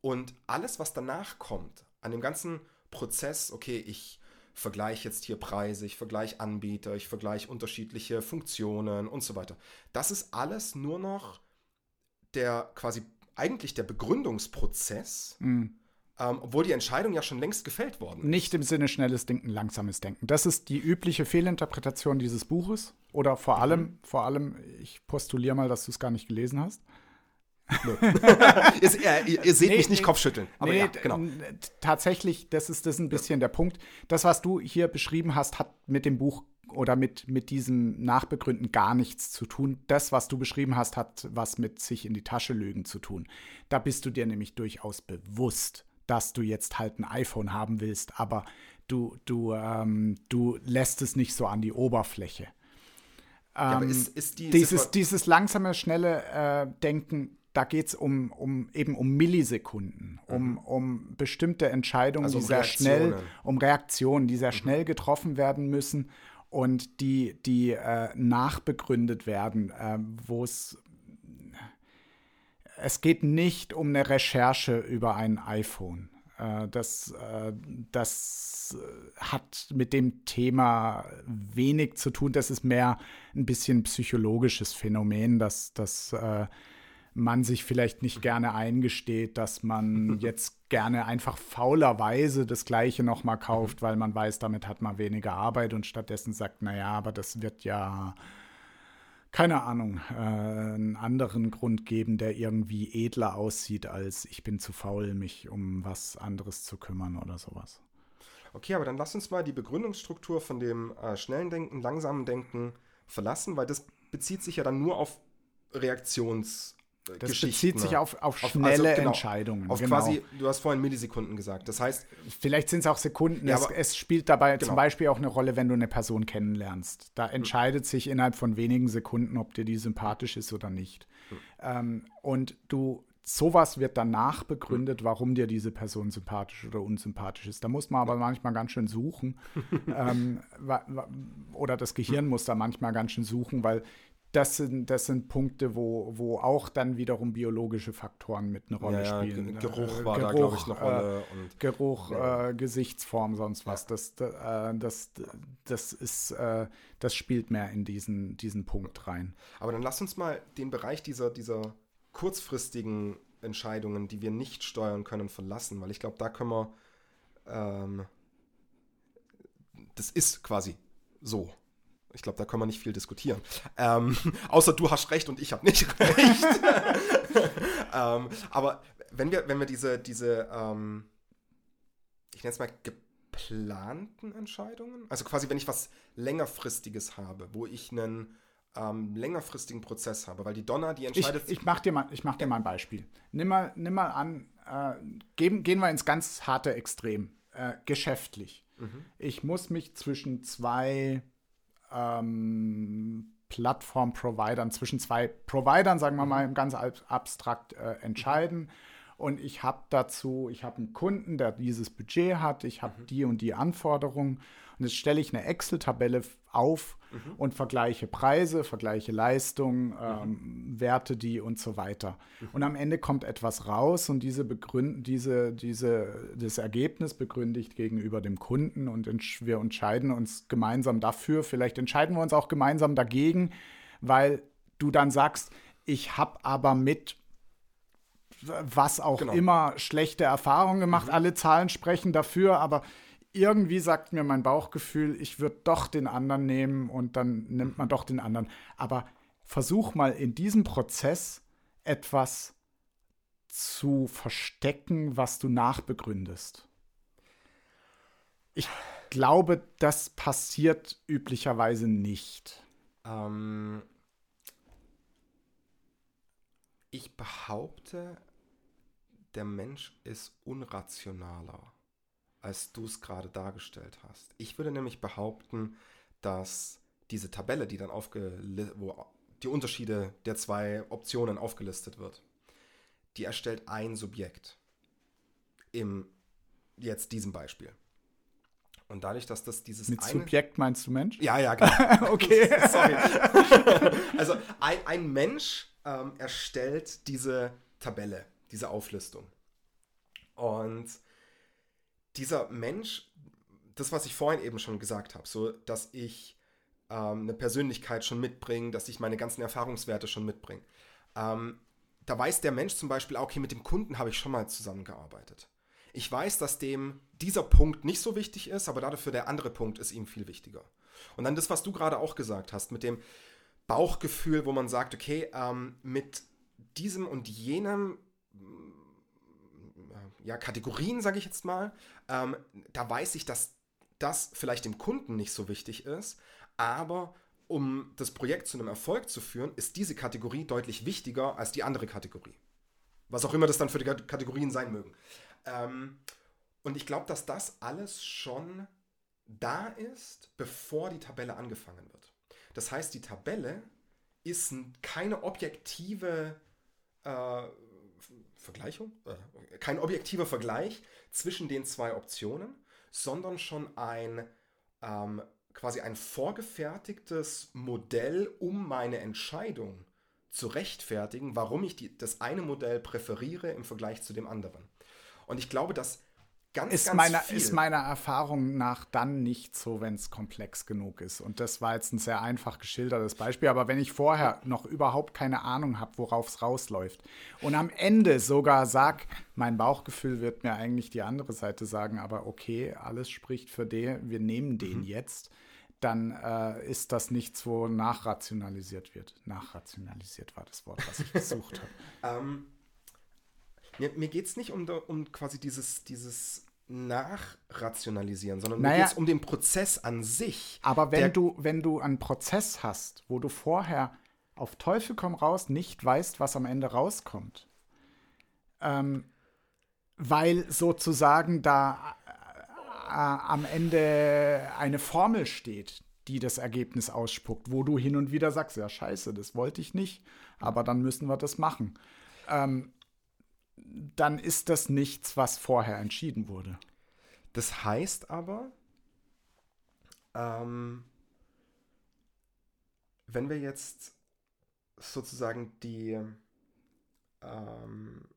Und alles, was danach kommt, an dem ganzen Prozess, okay, ich vergleiche jetzt hier Preise, ich vergleiche Anbieter, ich vergleiche unterschiedliche Funktionen und so weiter. Das ist alles nur noch der quasi eigentlich der Begründungsprozess, mhm. ähm, obwohl die Entscheidung ja schon längst gefällt worden ist. Nicht im Sinne schnelles Denken, langsames Denken. Das ist die übliche Fehlinterpretation dieses Buches. Oder vor mhm. allem, vor allem, ich postuliere mal, dass du es gar nicht gelesen hast. ihr, ihr, ihr, seht nee, mich nicht nee, Kopfschütteln. Aber nee, ja, genau. Tatsächlich, das ist, das ist ein bisschen ja. der Punkt. Das, was du hier beschrieben hast, hat mit dem Buch oder mit, mit diesem Nachbegründen gar nichts zu tun. Das, was du beschrieben hast, hat was mit sich in die Tasche lügen zu tun. Da bist du dir nämlich durchaus bewusst, dass du jetzt halt ein iPhone haben willst, aber du, du, ähm, du lässt es nicht so an die Oberfläche. Ja, ähm, ist, ist die dieses, dieses langsame, schnelle äh, Denken da geht es um, um eben um Millisekunden, um, mhm. um bestimmte Entscheidungen, also um die sehr Reaktionen. schnell, um Reaktionen, die sehr mhm. schnell getroffen werden müssen und die, die äh, nachbegründet werden, äh, wo es es geht nicht um eine Recherche über ein iPhone. Äh, das, äh, das hat mit dem Thema wenig zu tun. Das ist mehr ein bisschen psychologisches Phänomen, dass das äh, man sich vielleicht nicht gerne eingesteht, dass man jetzt gerne einfach faulerweise das Gleiche nochmal kauft, weil man weiß, damit hat man weniger Arbeit und stattdessen sagt, naja, aber das wird ja, keine Ahnung, äh, einen anderen Grund geben, der irgendwie edler aussieht, als ich bin zu faul, mich um was anderes zu kümmern oder sowas. Okay, aber dann lass uns mal die Begründungsstruktur von dem äh, schnellen Denken, langsamen Denken verlassen, weil das bezieht sich ja dann nur auf Reaktions- das bezieht sich auf, auf schnelle also, genau, Entscheidungen. Auf genau. quasi, du hast vorhin Millisekunden gesagt. Das heißt. Vielleicht sind es auch Sekunden. Ja, es, es, spielt dabei genau. zum Beispiel auch eine Rolle, wenn du eine Person kennenlernst. Da entscheidet mhm. sich innerhalb von wenigen Sekunden, ob dir die sympathisch ist oder nicht. Mhm. Ähm, und du, sowas wird danach begründet, warum dir diese Person sympathisch oder unsympathisch ist. Da muss man aber manchmal ganz schön suchen. ähm, oder das Gehirn muss da manchmal ganz schön suchen, weil das sind, das sind Punkte, wo, wo auch dann wiederum biologische Faktoren mit eine Rolle ja, spielen. Geruch äh, war Geruch, da, glaube ich, eine Rolle. Äh, Geruch, ja. äh, Gesichtsform, sonst was. Das, äh, das, das, ist, das spielt mehr in diesen, diesen Punkt rein. Aber dann lass uns mal den Bereich dieser, dieser kurzfristigen Entscheidungen, die wir nicht steuern können, verlassen, weil ich glaube, da können wir. Ähm, das ist quasi so. Ich glaube, da kann man nicht viel diskutieren. Ähm, außer du hast recht und ich habe nicht recht. ähm, aber wenn wir, wenn wir diese, diese ähm, ich nenne es mal geplanten Entscheidungen, also quasi wenn ich was längerfristiges habe, wo ich einen ähm, längerfristigen Prozess habe, weil die Donner, die entscheidet. Ich, ich mache dir, mal, mach dir mal ein Beispiel. Nimm mal, nimm mal an, äh, gehen, gehen wir ins ganz harte Extrem, äh, geschäftlich. Mhm. Ich muss mich zwischen zwei ähm, Plattform-Providern, zwischen zwei Providern, sagen wir mal, mhm. ganz abstrakt äh, entscheiden. Und ich habe dazu, ich habe einen Kunden, der dieses Budget hat, ich habe mhm. die und die Anforderungen. Und jetzt stelle ich eine Excel-Tabelle auf mhm. und vergleiche Preise, vergleiche Leistungen, mhm. ähm, werte die und so weiter. Mhm. Und am Ende kommt etwas raus und diese begründ diese, diese, das Ergebnis begründe ich gegenüber dem Kunden und wir entscheiden uns gemeinsam dafür. Vielleicht entscheiden wir uns auch gemeinsam dagegen, weil du dann sagst, ich habe aber mit was auch genau. immer schlechte Erfahrungen gemacht. Mhm. Alle Zahlen sprechen dafür, aber irgendwie sagt mir mein Bauchgefühl, ich würde doch den anderen nehmen und dann nimmt man doch den anderen. Aber versuch mal in diesem Prozess etwas zu verstecken, was du nachbegründest. Ich glaube, das passiert üblicherweise nicht. Ähm, ich behaupte, der Mensch ist unrationaler als du es gerade dargestellt hast. Ich würde nämlich behaupten, dass diese Tabelle, die dann aufgelistet, wo die Unterschiede der zwei Optionen aufgelistet wird, die erstellt ein Subjekt. Im jetzt diesem Beispiel. Und dadurch, dass das dieses Mit eine Subjekt meinst du Mensch? Ja, ja, genau. okay. Sorry. also ein, ein Mensch ähm, erstellt diese Tabelle, diese Auflistung. Und dieser Mensch, das, was ich vorhin eben schon gesagt habe, so, dass ich ähm, eine Persönlichkeit schon mitbringe, dass ich meine ganzen Erfahrungswerte schon mitbringe. Ähm, da weiß der Mensch zum Beispiel, okay, mit dem Kunden habe ich schon mal zusammengearbeitet. Ich weiß, dass dem dieser Punkt nicht so wichtig ist, aber dafür der andere Punkt ist ihm viel wichtiger. Und dann das, was du gerade auch gesagt hast, mit dem Bauchgefühl, wo man sagt, okay, ähm, mit diesem und jenem ja, Kategorien, sage ich jetzt mal, ähm, da weiß ich, dass das vielleicht dem Kunden nicht so wichtig ist, aber um das Projekt zu einem Erfolg zu führen, ist diese Kategorie deutlich wichtiger als die andere Kategorie. Was auch immer das dann für die Kategorien sein mögen. Ähm, und ich glaube, dass das alles schon da ist, bevor die Tabelle angefangen wird. Das heißt, die Tabelle ist keine objektive äh, Vergleichung, äh, kein objektiver Vergleich zwischen den zwei Optionen, sondern schon ein ähm, quasi ein vorgefertigtes Modell, um meine Entscheidung zu rechtfertigen, warum ich die, das eine Modell präferiere im Vergleich zu dem anderen. Und ich glaube, dass ganz, ist ganz meiner, viel. Ist meiner Erfahrung nach dann nicht so, wenn es komplex genug ist. Und das war jetzt ein sehr einfach geschildertes Beispiel. Aber wenn ich vorher noch überhaupt keine Ahnung habe, worauf es rausläuft und am Ende sogar sag, mein Bauchgefühl wird mir eigentlich die andere Seite sagen, aber okay, alles spricht für den, wir nehmen den mhm. jetzt dann äh, ist das nichts, wo nachrationalisiert wird. Nachrationalisiert war das Wort, was ich gesucht habe. ähm, mir, mir geht es nicht um, um quasi dieses, dieses nachrationalisieren, sondern Naja. mir geht es um den Prozess an sich. Aber wenn du, wenn du einen Prozess hast, wo du vorher auf Teufel komm raus nicht weißt, was am Ende rauskommt, ähm, weil sozusagen da äh, am Ende eine Formel steht, die das Ergebnis ausspuckt, wo du hin und wieder sagst, ja scheiße, das wollte ich nicht, aber dann müssen wir das machen. Ähm, dann ist das nichts, was vorher entschieden wurde. Das heißt aber, ähm, wenn wir jetzt sozusagen die ähm,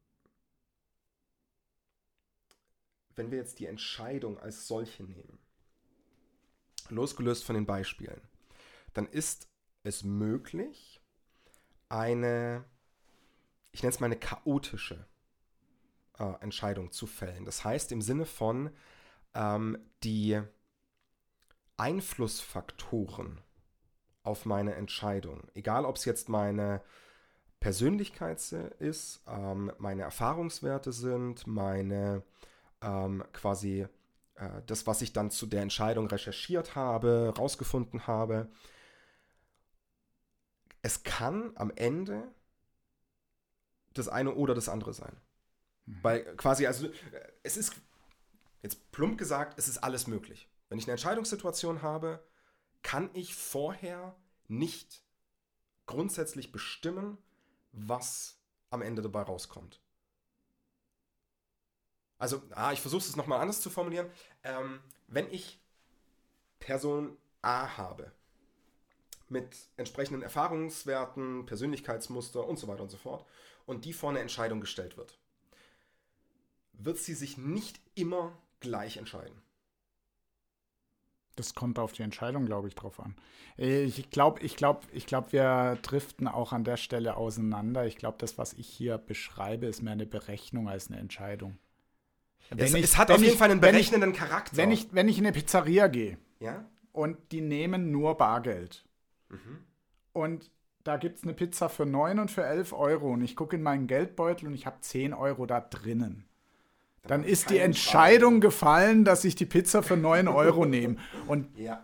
wenn wir jetzt die Entscheidung als solche nehmen, losgelöst von den Beispielen, dann ist es möglich, eine, ich nenne es mal eine chaotische äh, Entscheidung zu fällen. Das heißt im Sinne von, ähm, die Einflussfaktoren auf meine Entscheidung, egal ob es jetzt meine Persönlichkeit ist, ähm, meine Erfahrungswerte sind, meine ähm, quasi äh, das, was ich dann zu der Entscheidung recherchiert habe, rausgefunden habe. Es kann am Ende das eine oder das andere sein. Weil quasi, also es ist, jetzt plump gesagt, es ist alles möglich. Wenn ich eine Entscheidungssituation habe, kann ich vorher nicht grundsätzlich bestimmen, was am Ende dabei rauskommt. Also, ah, ich versuche es nochmal anders zu formulieren. Ähm, wenn ich Person A habe, mit entsprechenden Erfahrungswerten, Persönlichkeitsmuster und so weiter und so fort, und die vor eine Entscheidung gestellt wird, wird sie sich nicht immer gleich entscheiden. Das kommt auf die Entscheidung, glaube ich, drauf an. Ich glaube, ich glaube, ich glaube, wir driften auch an der Stelle auseinander. Ich glaube, das, was ich hier beschreibe, ist mehr eine Berechnung als eine Entscheidung. es, ich- es hat wenn auf jeden ich- Fall einen wenn ich- berechnenden Charakter. Wenn ich, wenn ich in eine Pizzeria gehe ja? und die nehmen nur Bargeld Mhm. und da gibt es eine Pizza für 9 und für 11 Euro und ich gucke in meinen Geldbeutel und ich habe 10 Euro da drinnen. Dann ist die Entscheidung Schaden. gefallen, dass ich die Pizza für 9 Euro nehme. Und Ja.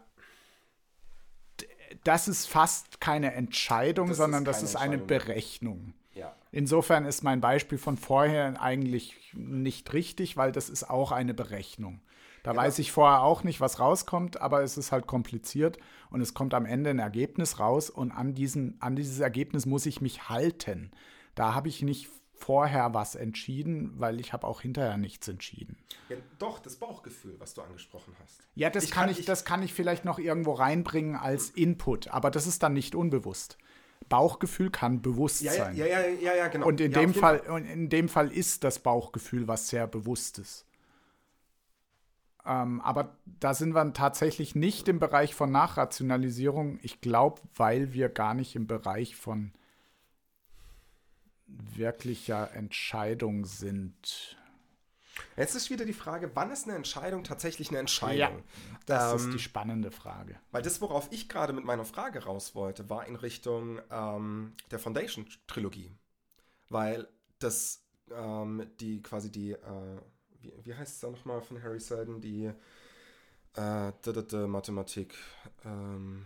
das ist fast keine Entscheidung, Das ist sondern das keine ist eine. Berechnung. Ja. Insofern ist mein Beispiel von vorher eigentlich nicht richtig, weil das ist auch eine Berechnung. Da Ja, weiß das- ich vorher auch nicht, was rauskommt, aber es ist halt kompliziert und es kommt am Ende ein Ergebnis raus und an, diesen, an dieses Ergebnis muss ich mich halten. Da habe ich nicht vorher was entschieden, weil ich habe auch hinterher nichts entschieden. ja. Doch, das Bauchgefühl, was du angesprochen hast. Ja, das Ich kann kann- ich, ich- das kann ich vielleicht noch irgendwo reinbringen als Input, aber das ist dann nicht unbewusst. Bauchgefühl kann bewusst Ja, sein. ja, ja, ja, ja genau. Und in ja, dem Fall, und in dem Fall ist das Bauchgefühl was sehr Bewusstes. Ähm, aber da sind wir tatsächlich nicht im Bereich von Nachrationalisierung. Ich glaube, weil wir gar nicht im Bereich von wirklicher Entscheidung sind. Jetzt ist wieder die Frage, wann ist eine Entscheidung tatsächlich eine Entscheidung? Ja, Das Ähm, ist die spannende Frage. Weil das, worauf ich gerade mit meiner Frage raus wollte, war in Richtung ähm, der Foundation-Trilogie. Weil das, ähm, die quasi die, äh, wie, wie heißt es da nochmal von Harry Seldon, die äh, d -d -d Mathematik, ähm,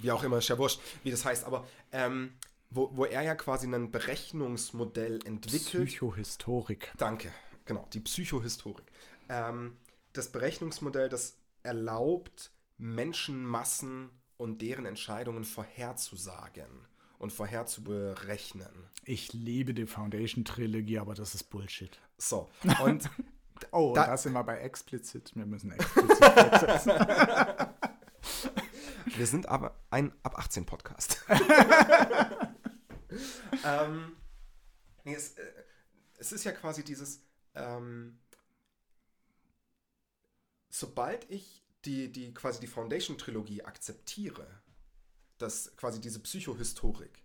wie auch immer, ist ja wurscht, wie das heißt, aber ähm, wo, wo er ja quasi ein Berechnungsmodell entwickelt. Psychohistorik. Danke, genau, die Psychohistorik. Ähm, das Berechnungsmodell, das erlaubt, Menschenmassen und deren Entscheidungen vorherzusagen und vorherzuberechnen. Ich liebe die Foundation-Trilogie, aber das ist Bullshit. So, und Oh, Da- da, sind wir bei explizit. Wir müssen explizit fortsetzen. wir sind aber ein ab 18 Podcast. ähm, nee, es, äh, es ist ja quasi dieses, ähm, sobald ich die, die quasi die Foundation-Trilogie akzeptiere, das quasi diese Psychohistorik,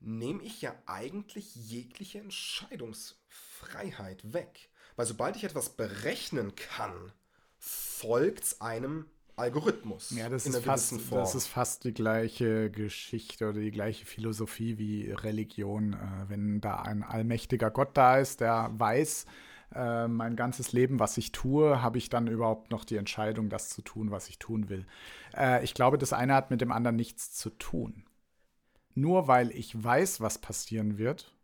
nehme ich ja eigentlich jegliche Entscheidungsfreiheit weg. Weil sobald ich etwas berechnen kann, folgt es einem Algorithmus Ja, das in ist, fast, Form. das ist fast die gleiche Geschichte oder die gleiche Philosophie wie Religion. Äh, wenn da ein allmächtiger Gott da ist, der weiß, äh, mein ganzes Leben, was ich tue, habe ich dann überhaupt noch die Entscheidung, das zu tun, was ich tun will. Äh, ich glaube, das eine hat mit dem anderen nichts zu tun. Nur weil ich weiß, was passieren wird,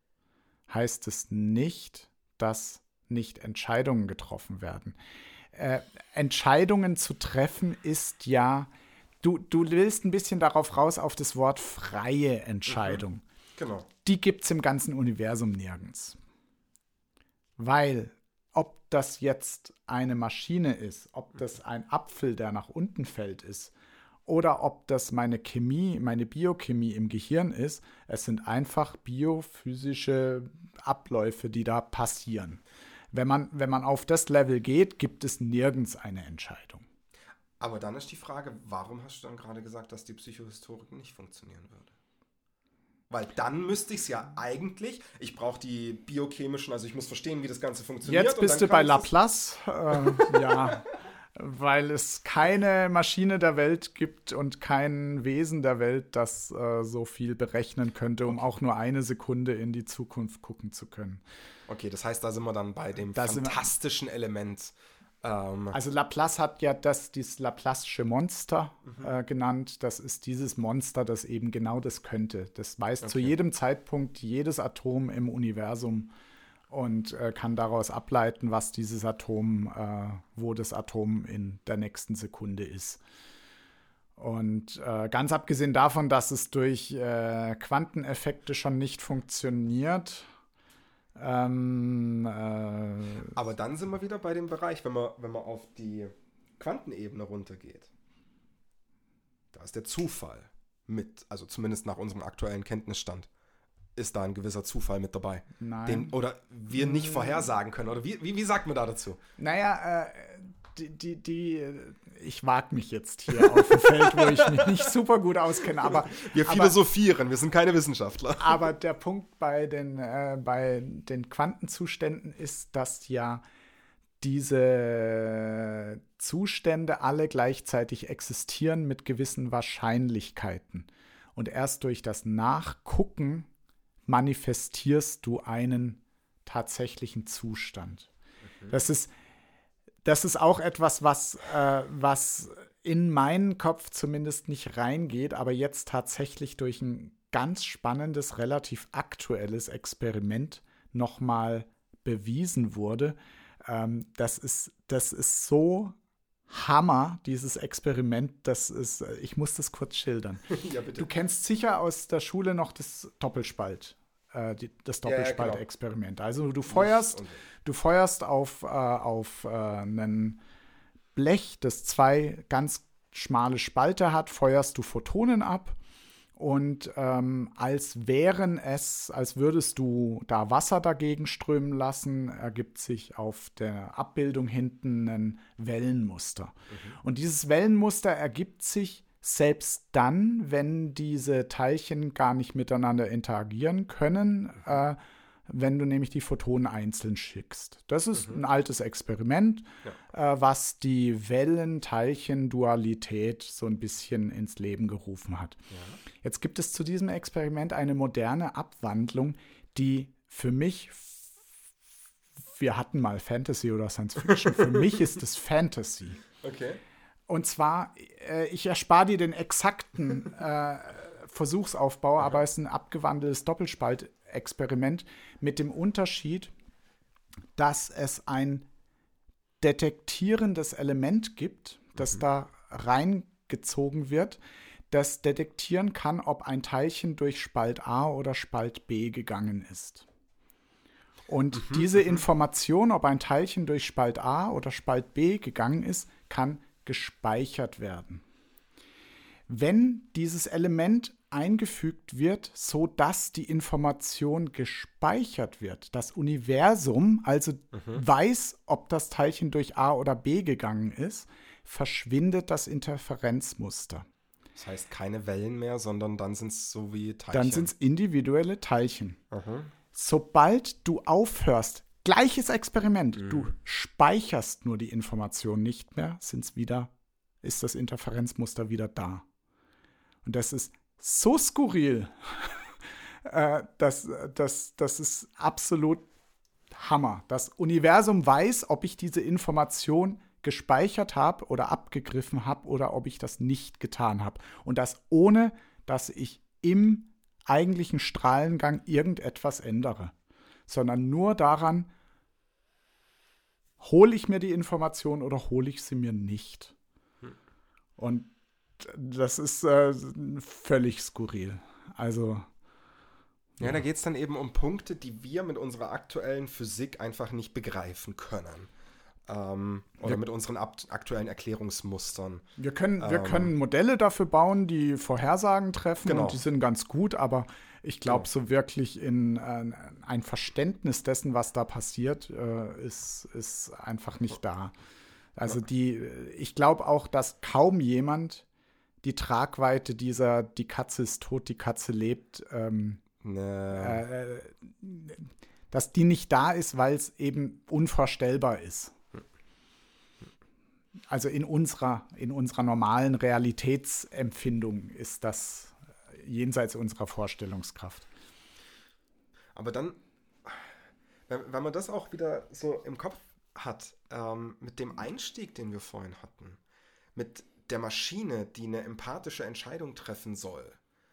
heißt es nicht, dass nicht Entscheidungen getroffen werden. Äh, Entscheidungen zu treffen ist ja, du, du willst ein bisschen darauf raus auf das Wort freie Entscheidung. Mhm. Genau. Die gibt es im ganzen Universum nirgends. Weil ob das jetzt eine Maschine ist, ob das ein Apfel, der nach unten fällt, ist, oder ob das meine Chemie, meine Biochemie im Gehirn ist, es sind einfach biophysische Abläufe, die da passieren. Wenn man, wenn man auf das Level geht, gibt es nirgends eine Entscheidung. Aber dann ist die Frage, warum hast du dann gerade gesagt, dass die Psychohistorik nicht funktionieren würde? Weil dann müsste ich es ja eigentlich, ich brauche die biochemischen, also ich muss verstehen, wie das Ganze funktioniert. Jetzt bist du bei Laplace. Äh, ja, weil es keine Maschine der Welt gibt und kein Wesen der Welt, das äh, so viel berechnen könnte, um auch nur eine Sekunde in die Zukunft gucken zu können. Okay, das heißt, da sind wir dann bei dem da fantastischen Element ähm, also Laplace hat ja das, dieses Laplace'sche Monster mhm. äh, genannt. Das ist dieses Monster, das eben genau das könnte. Das weiß okay. zu jedem Zeitpunkt jedes Atom im Universum und äh, kann daraus ableiten, was dieses Atom, äh, wo das Atom in der nächsten Sekunde ist. Und äh, ganz abgesehen davon, dass es durch äh, Quanteneffekte schon nicht funktioniert, ähm, äh, Aber dann sind wir wieder bei dem Bereich, wenn man, wenn man auf die Quantenebene runtergeht. Da ist der Zufall mit, also zumindest nach unserem aktuellen Kenntnisstand, ist da ein gewisser Zufall mit dabei. Nein. Den, oder wir nicht vorhersagen können. Oder wie, wie, wie sagt man da dazu? Naja, äh, die, die, die, ich wage mich jetzt hier auf ein Feld, wo ich mich nicht super gut auskenne, aber. Wir philosophieren, aber, wir sind keine Wissenschaftler. Aber der Punkt bei den, äh, bei den Quantenzuständen ist, dass ja diese Zustände alle gleichzeitig existieren mit gewissen Wahrscheinlichkeiten. Und erst durch das Nachgucken manifestierst du einen tatsächlichen Zustand. Mhm. Das ist das ist auch etwas, was, äh, was in meinen Kopf zumindest nicht reingeht, aber jetzt tatsächlich durch ein ganz spannendes, relativ aktuelles Experiment nochmal bewiesen wurde. Ähm, das, ist, das ist so Hammer, dieses Experiment. Das ist, ich muss das kurz schildern. ja, du kennst sicher aus der Schule noch das Doppelspalt äh, die, das Doppelspaltexperiment. Ja, ja, genau. Also du feuerst, du feuerst auf, äh, auf äh, einen Blech, das zwei ganz schmale Spalte hat, feuerst du Photonen ab und ähm, als wären es, als würdest du da Wasser dagegen strömen lassen, ergibt sich auf der Abbildung hinten ein Wellenmuster. Mhm. Und dieses Wellenmuster ergibt sich selbst dann, wenn diese Teilchen gar nicht miteinander interagieren können, äh, wenn du nämlich die Photonen einzeln schickst. Das ist mhm. ein altes Experiment, ja. äh, was die Wellen-Teilchen-Dualität so ein bisschen ins Leben gerufen hat. Ja. Jetzt gibt es zu diesem Experiment eine moderne Abwandlung, die für mich wir hatten mal Fantasy oder Science Fiction. Für mich ist es Fantasy. Okay. Und zwar, äh, ich erspare dir den exakten äh, Versuchsaufbau, aber es ist ein abgewandeltes Doppelspaltexperiment mit dem Unterschied, dass es ein detektierendes Element gibt, das mhm. da reingezogen wird, das detektieren kann, ob ein Teilchen durch Spalt A oder Spalt B gegangen ist. Und mhm. diese mhm. Information, ob ein Teilchen durch Spalt A oder Spalt B gegangen ist, kann gespeichert werden. Wenn dieses Element eingefügt wird, so dass die Information gespeichert wird, das Universum also mhm. weiß, ob das Teilchen durch A oder B gegangen ist, verschwindet das Interferenzmuster. Das heißt keine Wellen mehr, sondern dann sind es so wie Teilchen. Dann sind es individuelle Teilchen. Mhm. Sobald du aufhörst, Gleiches Experiment. Mhm. Du speicherst nur die Information nicht mehr, sind's wieder, ist das Interferenzmuster wieder da. Und das ist so skurril. äh, das, das, das ist absolut Hammer. Das Universum weiß, ob ich diese Information gespeichert habe oder abgegriffen habe oder ob ich das nicht getan habe. Und das ohne, dass ich im eigentlichen Strahlengang irgendetwas ändere, sondern nur daran, hole ich mir die Information oder hole ich sie mir nicht. Hm. Und das ist äh, völlig skurril. Also. Ja, da geht es dann eben um Punkte, die wir mit unserer aktuellen Physik einfach nicht begreifen können. Ähm, oder wir, mit unseren aktuellen Erklärungsmustern. Wir können, wir ähm, können Modelle dafür bauen, die Vorhersagen treffen genau. und die sind ganz gut, aber ich glaube, genau. so wirklich in äh, ein Verständnis dessen, was da passiert, äh, ist, ist einfach nicht da. Also die, ich glaube auch, dass kaum jemand die Tragweite dieser Die Katze ist tot, die Katze lebt, ähm, nee. äh, dass die nicht da ist, weil es eben unvorstellbar ist. Also in unserer, in unserer normalen Realitätsempfindung ist das jenseits unserer Vorstellungskraft. Aber dann, wenn, wenn man das auch wieder so im Kopf hat, ähm, mit dem Einstieg, den wir vorhin hatten, mit der Maschine, die eine empathische Entscheidung treffen soll.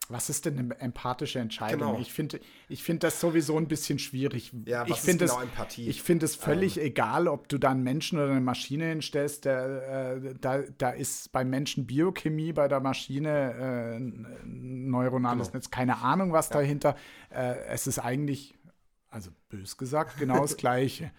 Was ist denn eine empathische Entscheidung? Genau. Ich finde ich find das sowieso ein bisschen schwierig. Ja, was ich finde genau es, Empathie? Ich finde es völlig ähm. egal, ob du da einen Menschen oder eine Maschine hinstellst. Der, äh, da, da ist beim Menschen Biochemie, bei der Maschine äh, neuronales genau. Netz. Keine Ahnung, was ja. dahinter. Äh, es ist eigentlich, also bös gesagt, genau das Gleiche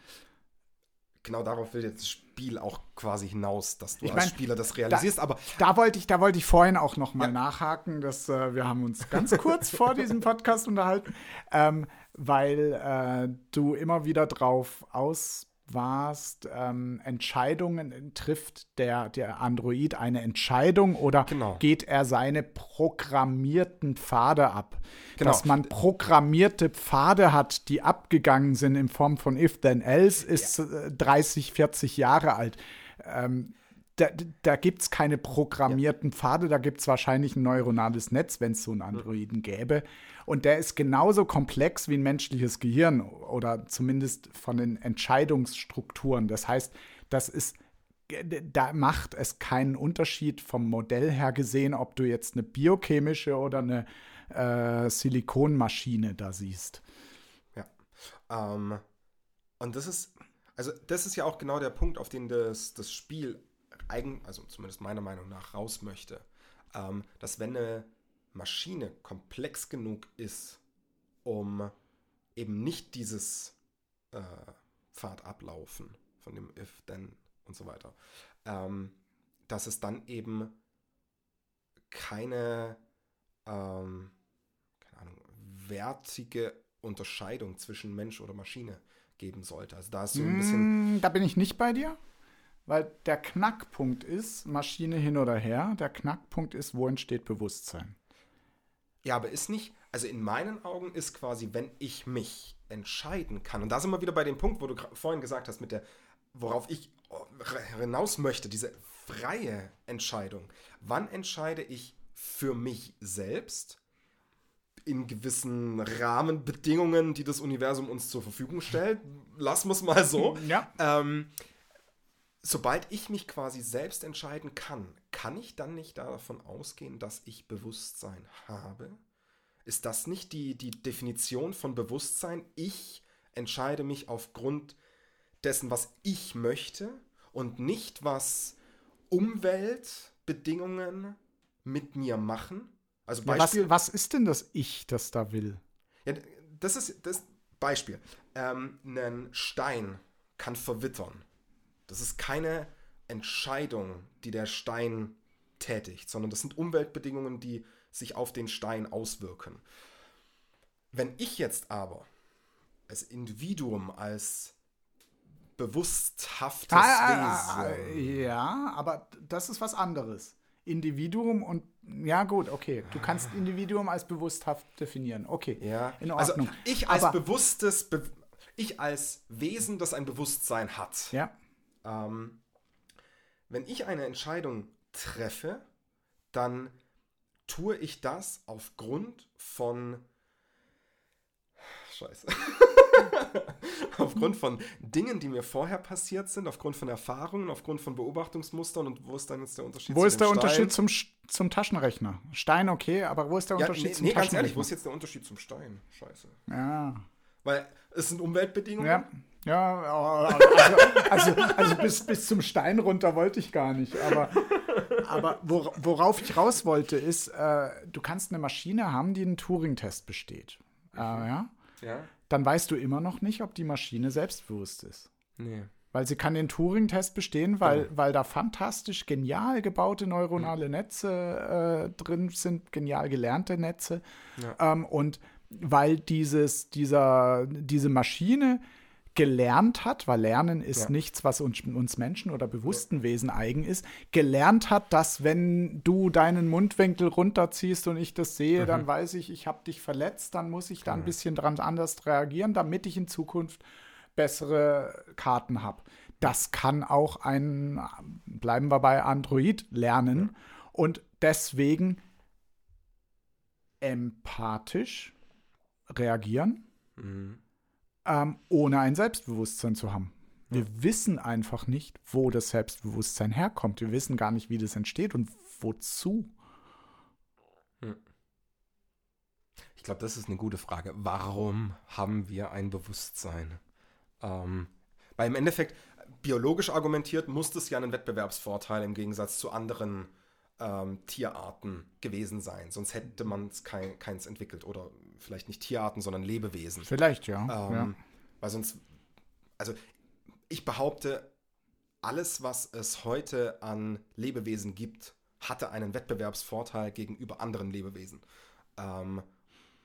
genau darauf will jetzt Spiel auch quasi hinaus, dass du ich als mein, Spieler das realisierst. Da, aber da wollte ich, da wollte ich vorhin auch noch mal ja. nachhaken, dass äh, wir haben uns ganz kurz vor diesem Podcast unterhalten, ähm, weil äh, du immer wieder drauf aus warst, ähm, Entscheidungen trifft der, der Android eine Entscheidung oder genau. geht er seine programmierten Pfade ab? Genau. Dass man programmierte Pfade hat, die abgegangen sind in Form von If Then Else, ist ja. 30, 40 Jahre alt. Ähm, da, da gibt es keine programmierten ja. Pfade, da gibt es wahrscheinlich ein neuronales Netz, wenn es so einen Androiden gäbe. Und der ist genauso komplex wie ein menschliches Gehirn oder zumindest von den Entscheidungsstrukturen. Das heißt, das ist da macht es keinen Unterschied vom Modell her gesehen, ob du jetzt eine biochemische oder eine äh, Silikonmaschine da siehst. Ja. Ähm, und das ist, also das ist ja auch genau der Punkt, auf den das, das Spiel eigen, also zumindest meiner Meinung nach raus möchte. Ähm, dass wenn eine Maschine komplex genug ist, um eben nicht dieses äh, Pfad ablaufen von dem if, then und so weiter, ähm, dass es dann eben keine, ähm, keine Ahnung, wertige Unterscheidung zwischen Mensch oder Maschine geben sollte. Also da ist so ein bisschen. Mm, da bin ich nicht bei dir. Weil der Knackpunkt ist, Maschine hin oder her, der Knackpunkt ist, wo entsteht Bewusstsein. Ja, aber ist nicht, also in meinen Augen ist quasi, wenn ich mich entscheiden kann, und da sind wir wieder bei dem Punkt, wo du vorhin gesagt hast, mit der, worauf ich hinaus möchte, diese freie Entscheidung. Wann entscheide ich für mich selbst in gewissen Rahmenbedingungen, die das Universum uns zur Verfügung stellt? Lassen wir es mal so. Ja. Ähm, sobald ich mich quasi selbst entscheiden kann, kann ich dann nicht davon ausgehen, dass ich Bewusstsein habe? Ist das nicht die, die Definition von Bewusstsein? Ich entscheide mich aufgrund dessen, was ich möchte und nicht, was Umweltbedingungen mit mir machen. Also Beispiel, ja, was, was, ist denn das Ich, das da will? Ja, das ist das Beispiel. Ähm, ein Stein kann verwittern. Das ist keine Entscheidung, die der Stein tätigt, sondern das sind Umweltbedingungen, die sich auf den Stein auswirken. Wenn ich jetzt aber als Individuum, als bewussthaftes ah, Wesen. Ja, aber das ist was anderes. Individuum und ja gut, okay. Du kannst Individuum als bewussthaft definieren. Okay. Ja. In also Ordnung. Also ich als aber, bewusstes, Be ich als Wesen, das ein Bewusstsein hat. Ja ähm, wenn ich eine Entscheidung treffe, dann tue ich das aufgrund von. Scheiße. aufgrund von Dingen, die mir vorher passiert sind, aufgrund von Erfahrungen, aufgrund von Beobachtungsmustern und wo ist dann jetzt der Unterschied Wo ist der Stein? Unterschied zum, zum Taschenrechner? Stein okay, aber wo ist der ja, Unterschied nee, zum nee, Taschenrechner? ganz ehrlich, wo ist jetzt der Unterschied zum Stein? Scheiße. Ja. Weil es sind Umweltbedingungen. Ja. Ja, also, also, also bis, bis zum Stein runter wollte ich gar nicht. Aber, aber worauf ich raus wollte, ist, äh, du kannst eine Maschine haben, die einen Turing-Test besteht. Äh, ja? ja? Dann weißt du immer noch nicht, ob die Maschine selbstbewusst ist. Nee. Weil sie kann den Turing-Test bestehen, weil, ja. weil da fantastisch genial gebaute neuronale Netze äh, drin sind, genial gelernte Netze. Ja. Ähm, und weil dieses, dieser, diese Maschine gelernt hat, weil Lernen ist ja. nichts, was uns, uns, Menschen oder bewussten Wesen eigen ist, gelernt hat, dass wenn du deinen Mundwinkel runterziehst und ich das sehe, mhm. dann weiß ich, ich habe dich verletzt, dann muss ich da ein bisschen dran anders reagieren, damit ich in Zukunft bessere Karten habe. Das kann auch ein, bleiben wir bei Android, lernen ja. und deswegen empathisch reagieren. Mhm ähm, ohne ein Selbstbewusstsein zu haben. Wir ja. wissen einfach nicht, wo das Selbstbewusstsein herkommt. Wir wissen gar nicht, wie das entsteht und wozu. Hm. Ich glaube, das ist eine gute Frage. Warum haben wir ein Bewusstsein? Ähm, weil im Endeffekt, biologisch argumentiert, muss das ja einen Wettbewerbsvorteil im Gegensatz zu anderen ähm, Tierarten gewesen sein. Sonst hätte man kein, keins entwickelt. Oder vielleicht nicht Tierarten, sondern Lebewesen. Vielleicht, ja. Ähm, ja. Weil sonst, also ich behaupte, alles, was es heute an Lebewesen gibt, hatte einen Wettbewerbsvorteil gegenüber anderen Lebewesen. Ähm,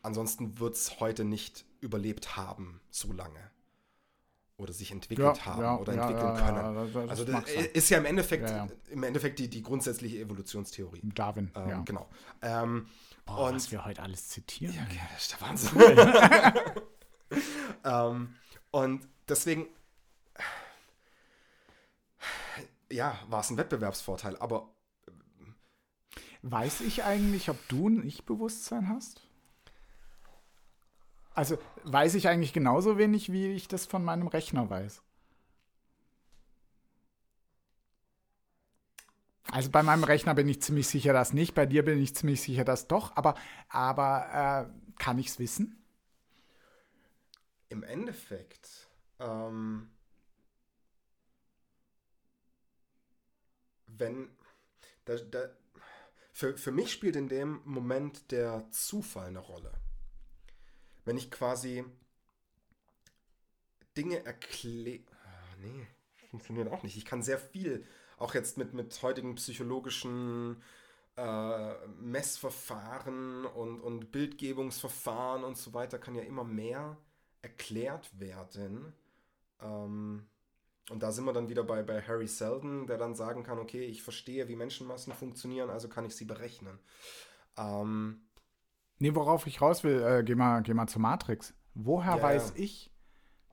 ansonsten wird es heute nicht überlebt haben, so lange oder sich entwickelt ja, haben ja, oder ja, entwickeln können. Das, also das ist ja im Endeffekt, im Endeffekt die, die grundsätzliche Evolutionstheorie. Darwin, ähm, ja. Genau. Ähm, Boah, und was wir heute alles zitieren. Ja, okay, das ist der Wahnsinn. ähm, und deswegen, ja, war es ein Wettbewerbsvorteil, aber Weiß ich eigentlich, ob du ein Ich-Bewusstsein hast? Also weiß ich eigentlich genauso wenig, wie ich das von meinem Rechner weiß. Also bei meinem Rechner bin ich ziemlich sicher, dass nicht. Bei dir bin ich ziemlich sicher, dass doch. Aber, aber äh, kann ich es wissen? Im Endeffekt. Ähm, wenn. Da, da, für, für mich spielt in dem Moment der Zufall eine Rolle wenn ich quasi Dinge erkläre. Ah, nee, funktioniert auch nicht. Ich kann sehr viel, auch jetzt mit, mit heutigen psychologischen äh, Messverfahren und, und Bildgebungsverfahren und so weiter, kann ja immer mehr erklärt werden. Ähm, und da sind wir dann wieder bei, bei Harry Seldon, der dann sagen kann, okay, ich verstehe, wie Menschenmassen funktionieren, also kann ich sie berechnen. Ähm, Nee, worauf ich raus will, äh, geh, mal, geh mal zur Matrix. Woher ja, weiß ja. ich,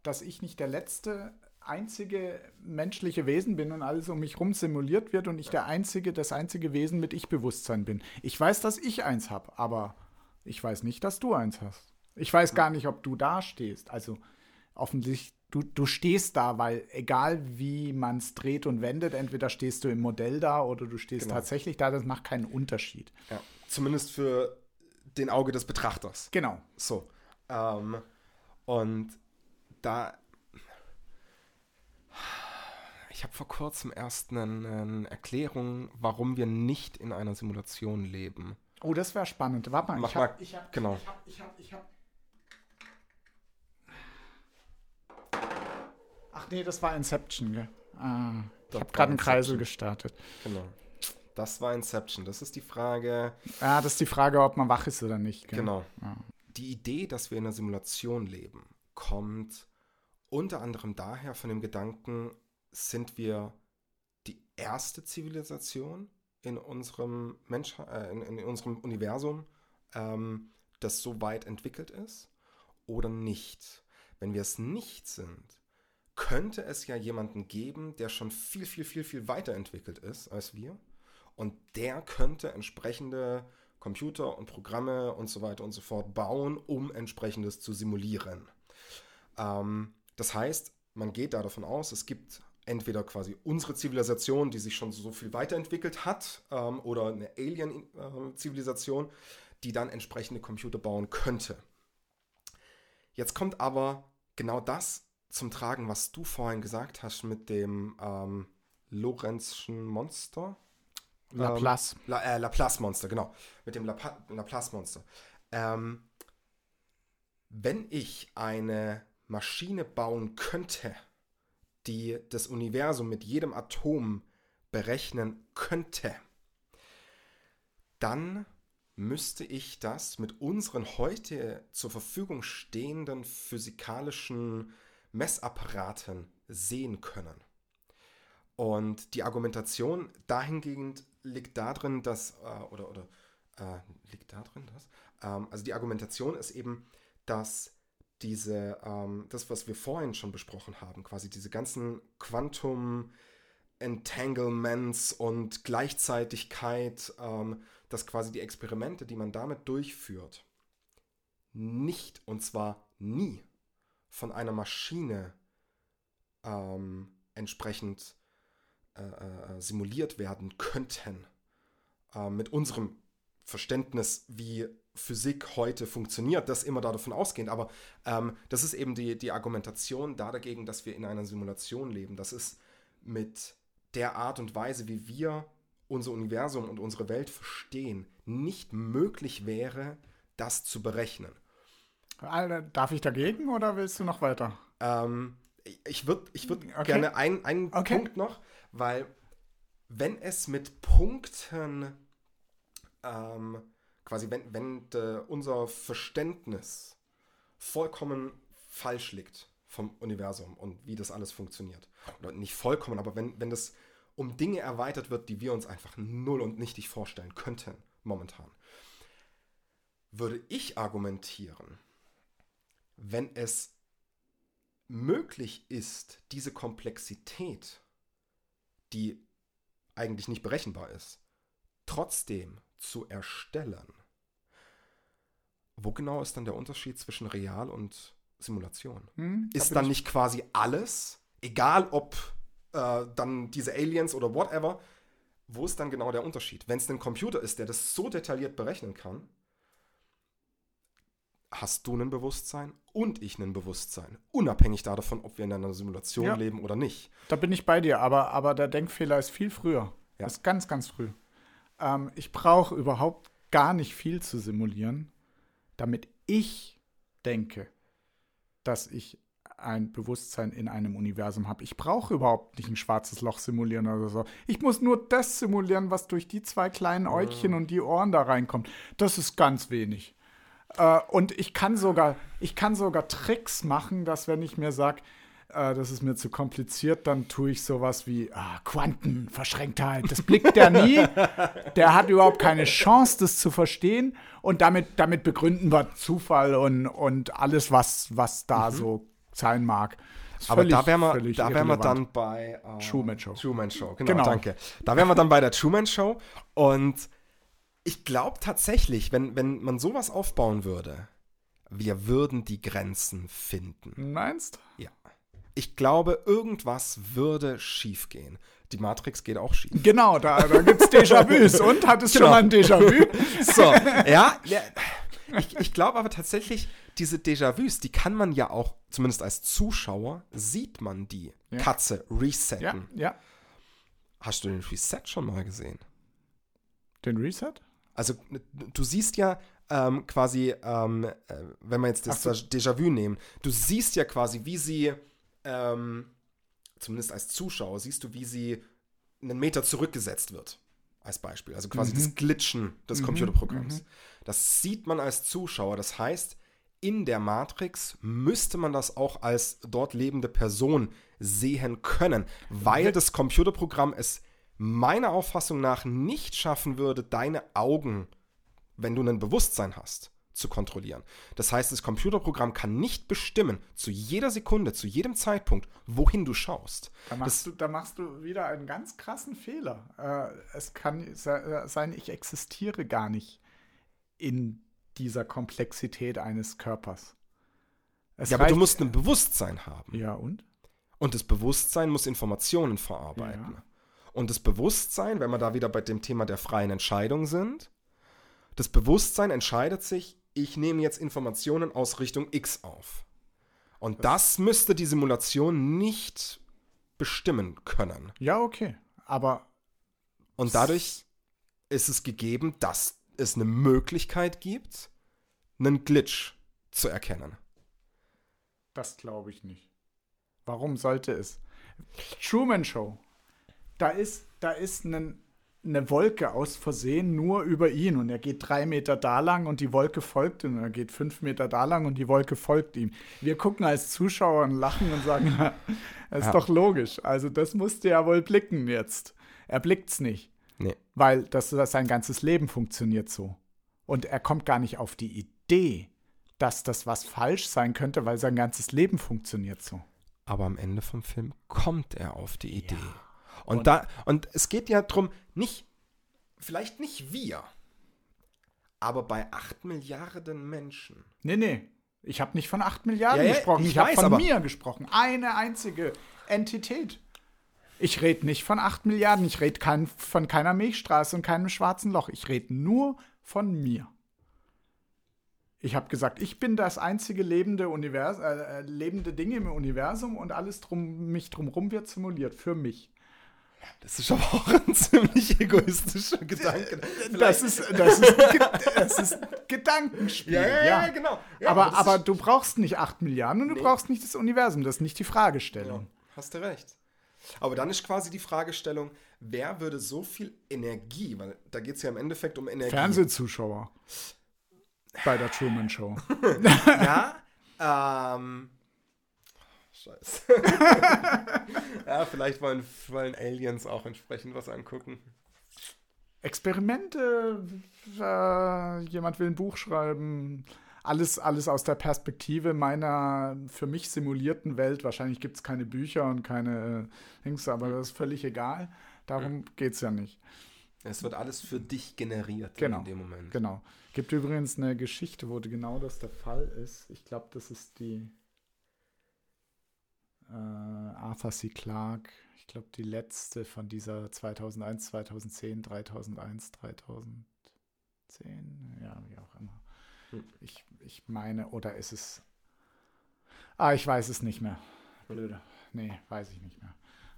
dass ich nicht der letzte, einzige menschliche Wesen bin und alles um mich rum simuliert wird und ich der einzige, das einzige Wesen mit Ich-Bewusstsein bin? Ich weiß, dass ich eins habe, aber ich weiß nicht, dass du eins hast. Ich weiß gar nicht, ob du da stehst. Also offensichtlich, du, du stehst da, weil egal wie man es dreht und wendet, entweder stehst du im Modell da oder du stehst genau. tatsächlich da, das macht keinen Unterschied. Ja. Zumindest für den Auge des Betrachters. Genau. So. Ähm, und da. Ich habe vor kurzem erst eine, eine, Erklärung, warum wir nicht in einer Simulation leben. Oh, das wäre spannend. Warte mal, Mach ich mal, hab, ich hab, genau. Ich habe, ich habe, ich habe. Ach nee, das war Inception, gell? Ah, ich habe gerade einen Kreisel gestartet. Genau. Das war Inception. Das ist die Frage. Ja, das ist die Frage, ob man wach ist oder nicht. Gell? Genau. Ja. Die Idee, dass wir in einer Simulation leben, kommt unter anderem daher von dem Gedanken, sind wir die erste Zivilisation in unserem, Mensch, äh, in, in, unserem Universum, ähm, das so weit entwickelt ist oder nicht. Wenn wir es nicht sind, könnte es ja jemanden geben, der schon viel, viel, viel, viel weiterentwickelt ist als wir und der könnte entsprechende Computer und Programme und so weiter und so fort bauen, um entsprechendes zu simulieren. Ähm, das heißt, man geht da davon aus, es gibt entweder quasi unsere Zivilisation, die sich schon so viel weiterentwickelt hat, ähm, oder eine Alien-Zivilisation, äh, die dann entsprechende Computer bauen könnte. Jetzt kommt aber genau das zum Tragen, was du vorhin gesagt hast mit dem ähm, Lorenzschen Monster. Laplace. Ähm, La, äh, Laplace-Monster, genau. Mit dem Laplace-Monster. Ähm, wenn ich eine Maschine bauen könnte, die das Universum mit jedem Atom berechnen könnte, dann müsste ich das mit unseren heute zur Verfügung stehenden physikalischen Messapparaten sehen können. Und die Argumentation dahingehend liegt darin, dass, äh, oder, oder äh, liegt darin, dass, ähm, also die Argumentation ist eben, dass diese, ähm, das, was wir vorhin schon besprochen haben, quasi diese ganzen Quantum Entanglements und Gleichzeitigkeit, ähm, dass quasi die Experimente, die man damit durchführt, nicht und zwar nie von einer Maschine ähm, entsprechend äh, äh, simuliert werden könnten. Äh, mit unserem Verständnis, wie Physik heute funktioniert, das immer davon ausgehend. Aber ähm, das ist eben die, die Argumentation da dagegen, dass wir in einer Simulation leben. Das ist mit der Art und Weise, wie wir unser Universum und unsere Welt verstehen, nicht möglich wäre, das zu berechnen. Darf ich dagegen oder willst du noch weiter? Ähm, ich würde ich würd okay. gerne einen, einen okay. Punkt noch, weil wenn es mit Punkten ähm, quasi, wenn, wenn de, unser Verständnis vollkommen falsch liegt vom Universum und wie das alles funktioniert, oder nicht vollkommen, aber wenn, wenn das um Dinge erweitert wird, die wir uns einfach null und nichtig vorstellen könnten, momentan, würde ich argumentieren, wenn es möglich ist, diese Komplexität, die eigentlich nicht berechenbar ist, trotzdem zu erstellen, wo genau ist dann der Unterschied zwischen Real und Simulation? Hm, ist dann nicht quasi alles, egal ob äh, dann diese Aliens oder whatever, wo ist dann genau der Unterschied? Wenn es ein Computer ist, der das so detailliert berechnen kann, hast du ein Bewusstsein und ich ein Bewusstsein. Unabhängig davon, ob wir in einer Simulation ja. leben oder nicht. Da bin ich bei dir, aber, aber der Denkfehler ist viel früher. Ja. Ist ganz, ganz früh. Ähm, ich brauche überhaupt gar nicht viel zu simulieren, damit ich denke, dass ich ein Bewusstsein in einem Universum habe. Ich brauche überhaupt nicht ein schwarzes Loch simulieren oder so. Ich muss nur das simulieren, was durch die zwei kleinen ah. Äugchen und die Ohren da reinkommt. Das ist ganz wenig. Äh, und ich kann sogar, ich kann sogar Tricks machen, dass wenn ich mir sage, äh, das ist mir zu kompliziert, dann tue ich sowas wie ah, Quantenverschränktheit. Das blickt der nie. der hat überhaupt keine Chance, das zu verstehen. Und damit, damit begründen wir Zufall und, und alles, was, was da mhm. so sein mag. Aber völlig, da wären wir, da wären wir dann bei äh, Truman Show. Truman Show, genau, genau, danke. Da wären wir dann bei der Truman Show. Und ich glaube tatsächlich, wenn, wenn man sowas aufbauen würde, wir würden die Grenzen finden. Meinst? Ja. Ich glaube, irgendwas würde schiefgehen. Die Matrix geht auch schief. Genau, da, da gibt es Déjà-vus. Und hat es genau. schon mal ein Déjà-vu? So, ja. ja ich, ich glaube aber tatsächlich, diese Déjà-vus, die kann man ja auch, zumindest als Zuschauer, sieht man die. Ja. Katze resetten. Ja, ja. Hast du den Reset schon mal gesehen? Den Reset? Also du siehst ja ähm, quasi, ähm, äh, wenn wir jetzt das so. Déjà-vu nehmen, du siehst ja quasi, wie sie, ähm, zumindest als Zuschauer, siehst du, wie sie einen Meter zurückgesetzt wird. Als Beispiel. Also quasi mhm. das Glitchen des mhm. Computerprogramms. Mhm. Das sieht man als Zuschauer. Das heißt, in der Matrix müsste man das auch als dort lebende Person sehen können, weil das Computerprogramm es meiner Auffassung nach nicht schaffen würde, deine Augen, wenn du ein Bewusstsein hast, zu kontrollieren. Das heißt, das Computerprogramm kann nicht bestimmen, zu jeder Sekunde, zu jedem Zeitpunkt, wohin du schaust. Da machst, du, da machst du wieder einen ganz krassen Fehler. Äh, es kann äh, sein, ich existiere gar nicht in dieser Komplexität eines Körpers. Es ja, aber du reicht- musst ein Bewusstsein haben. Ja, und? Und das Bewusstsein muss Informationen verarbeiten. Ja. Und das Bewusstsein, wenn wir da wieder bei dem Thema der freien Entscheidung sind, das Bewusstsein entscheidet sich, ich nehme jetzt Informationen aus Richtung X auf. Und das müsste die Simulation nicht bestimmen können. Ja, okay. Aber Und dadurch ist es gegeben, dass es eine Möglichkeit gibt, einen Glitch zu erkennen. das glaube ich nicht. Warum sollte es? Truman Show. Da ist, da ist ein, eine Wolke aus Versehen nur über ihn und er geht drei Meter da lang und die Wolke folgt ihm und er geht fünf Meter da lang und die Wolke folgt ihm. Wir gucken als Zuschauer und lachen und sagen, ja, das ist Ja. doch logisch. Also das musste ja wohl blicken jetzt. Er blickt's nicht. Nee. Weil das, das sein ganzes Leben funktioniert so. Und er kommt gar nicht auf die Idee, dass das was falsch sein könnte, weil sein ganzes Leben funktioniert so. Aber am Ende vom Film kommt er auf die Idee. Und, Und- da, und es geht ja darum, nicht, vielleicht nicht wir, aber bei 8 Milliarden Menschen. Nee, nee. Ich habe nicht von 8 Milliarden Ja, gesprochen. ich Ich, habe von aber- mir gesprochen. Eine einzige Entität. Ich rede nicht von 8 Milliarden. Ich rede kein, von keiner Milchstraße und keinem schwarzen Loch. Ich rede nur von mir. Ich habe gesagt, ich bin das einzige lebende, Univers äh, äh, lebende Ding im Universum und alles drum, mich drumherum wird simuliert. Für mich. Das ist aber auch ein ziemlich egoistischer Gedanke. Das ist, das ist, ein Ge- das ist ein Gedankenspiel. ja, ja, ja, genau. Ja, aber, das ist- aber du brauchst nicht 8 Milliarden und du Nee. brauchst nicht das Universum. Das ist nicht die Fragestellung. hast du recht. Aber dann ist quasi die Fragestellung, wer würde so viel Energie, weil da geht es ja im Endeffekt um Energie. Fernsehzuschauer. Bei der Truman Show. Ja, ähm. Scheiße. ja, vielleicht wollen, wollen Aliens auch entsprechend was angucken. Experimente, äh, jemand will ein Buch schreiben. Alles, alles aus der Perspektive meiner für mich simulierten Welt. Wahrscheinlich gibt es keine Bücher und keine äh, Dings, aber das ist völlig egal. Darum geht es ja nicht. Es wird alles für dich generiert Genau. in dem Moment. Genau. Gibt übrigens eine Geschichte, wo genau das der Fall ist. Ich glaube, das ist die äh, Arthur C. Clarke. Ich glaube, die letzte von dieser 2001, 2010, 3001, 2010, ja, wie auch immer. Hm. Ich, ich meine, oder ist es. Ah, ich weiß es nicht mehr. Blöde. Nee, weiß ich nicht mehr.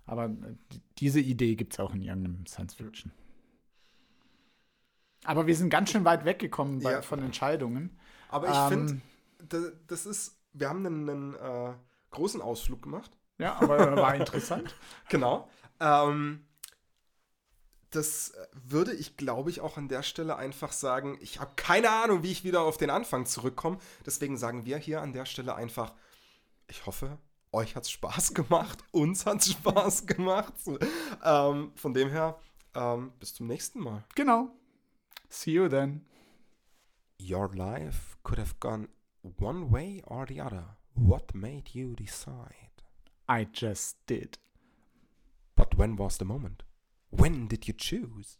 Aber äh, die- diese Idee gibt es auch in irgendeinem Science Fiction. Aber wir sind ganz schön weit weggekommen bei, Ja. von Entscheidungen. Aber ich Ähm, finde, da- das ist, wir haben einen, einen äh, großen Ausflug gemacht. Ja, aber war interessant. Genau. Ähm, das würde ich, glaube ich, auch an der Stelle einfach sagen. Ich habe keine Ahnung, wie ich wieder auf den Anfang zurückkomme. Deswegen sagen wir hier an der Stelle einfach, ich hoffe, euch hat es Spaß gemacht, uns hat es Spaß gemacht. Ähm, von dem her, ähm, bis zum nächsten Mal. Genau. See you then. Your life could have gone one way or the other. What made you decide? I just did. But when was the moment? When did you choose?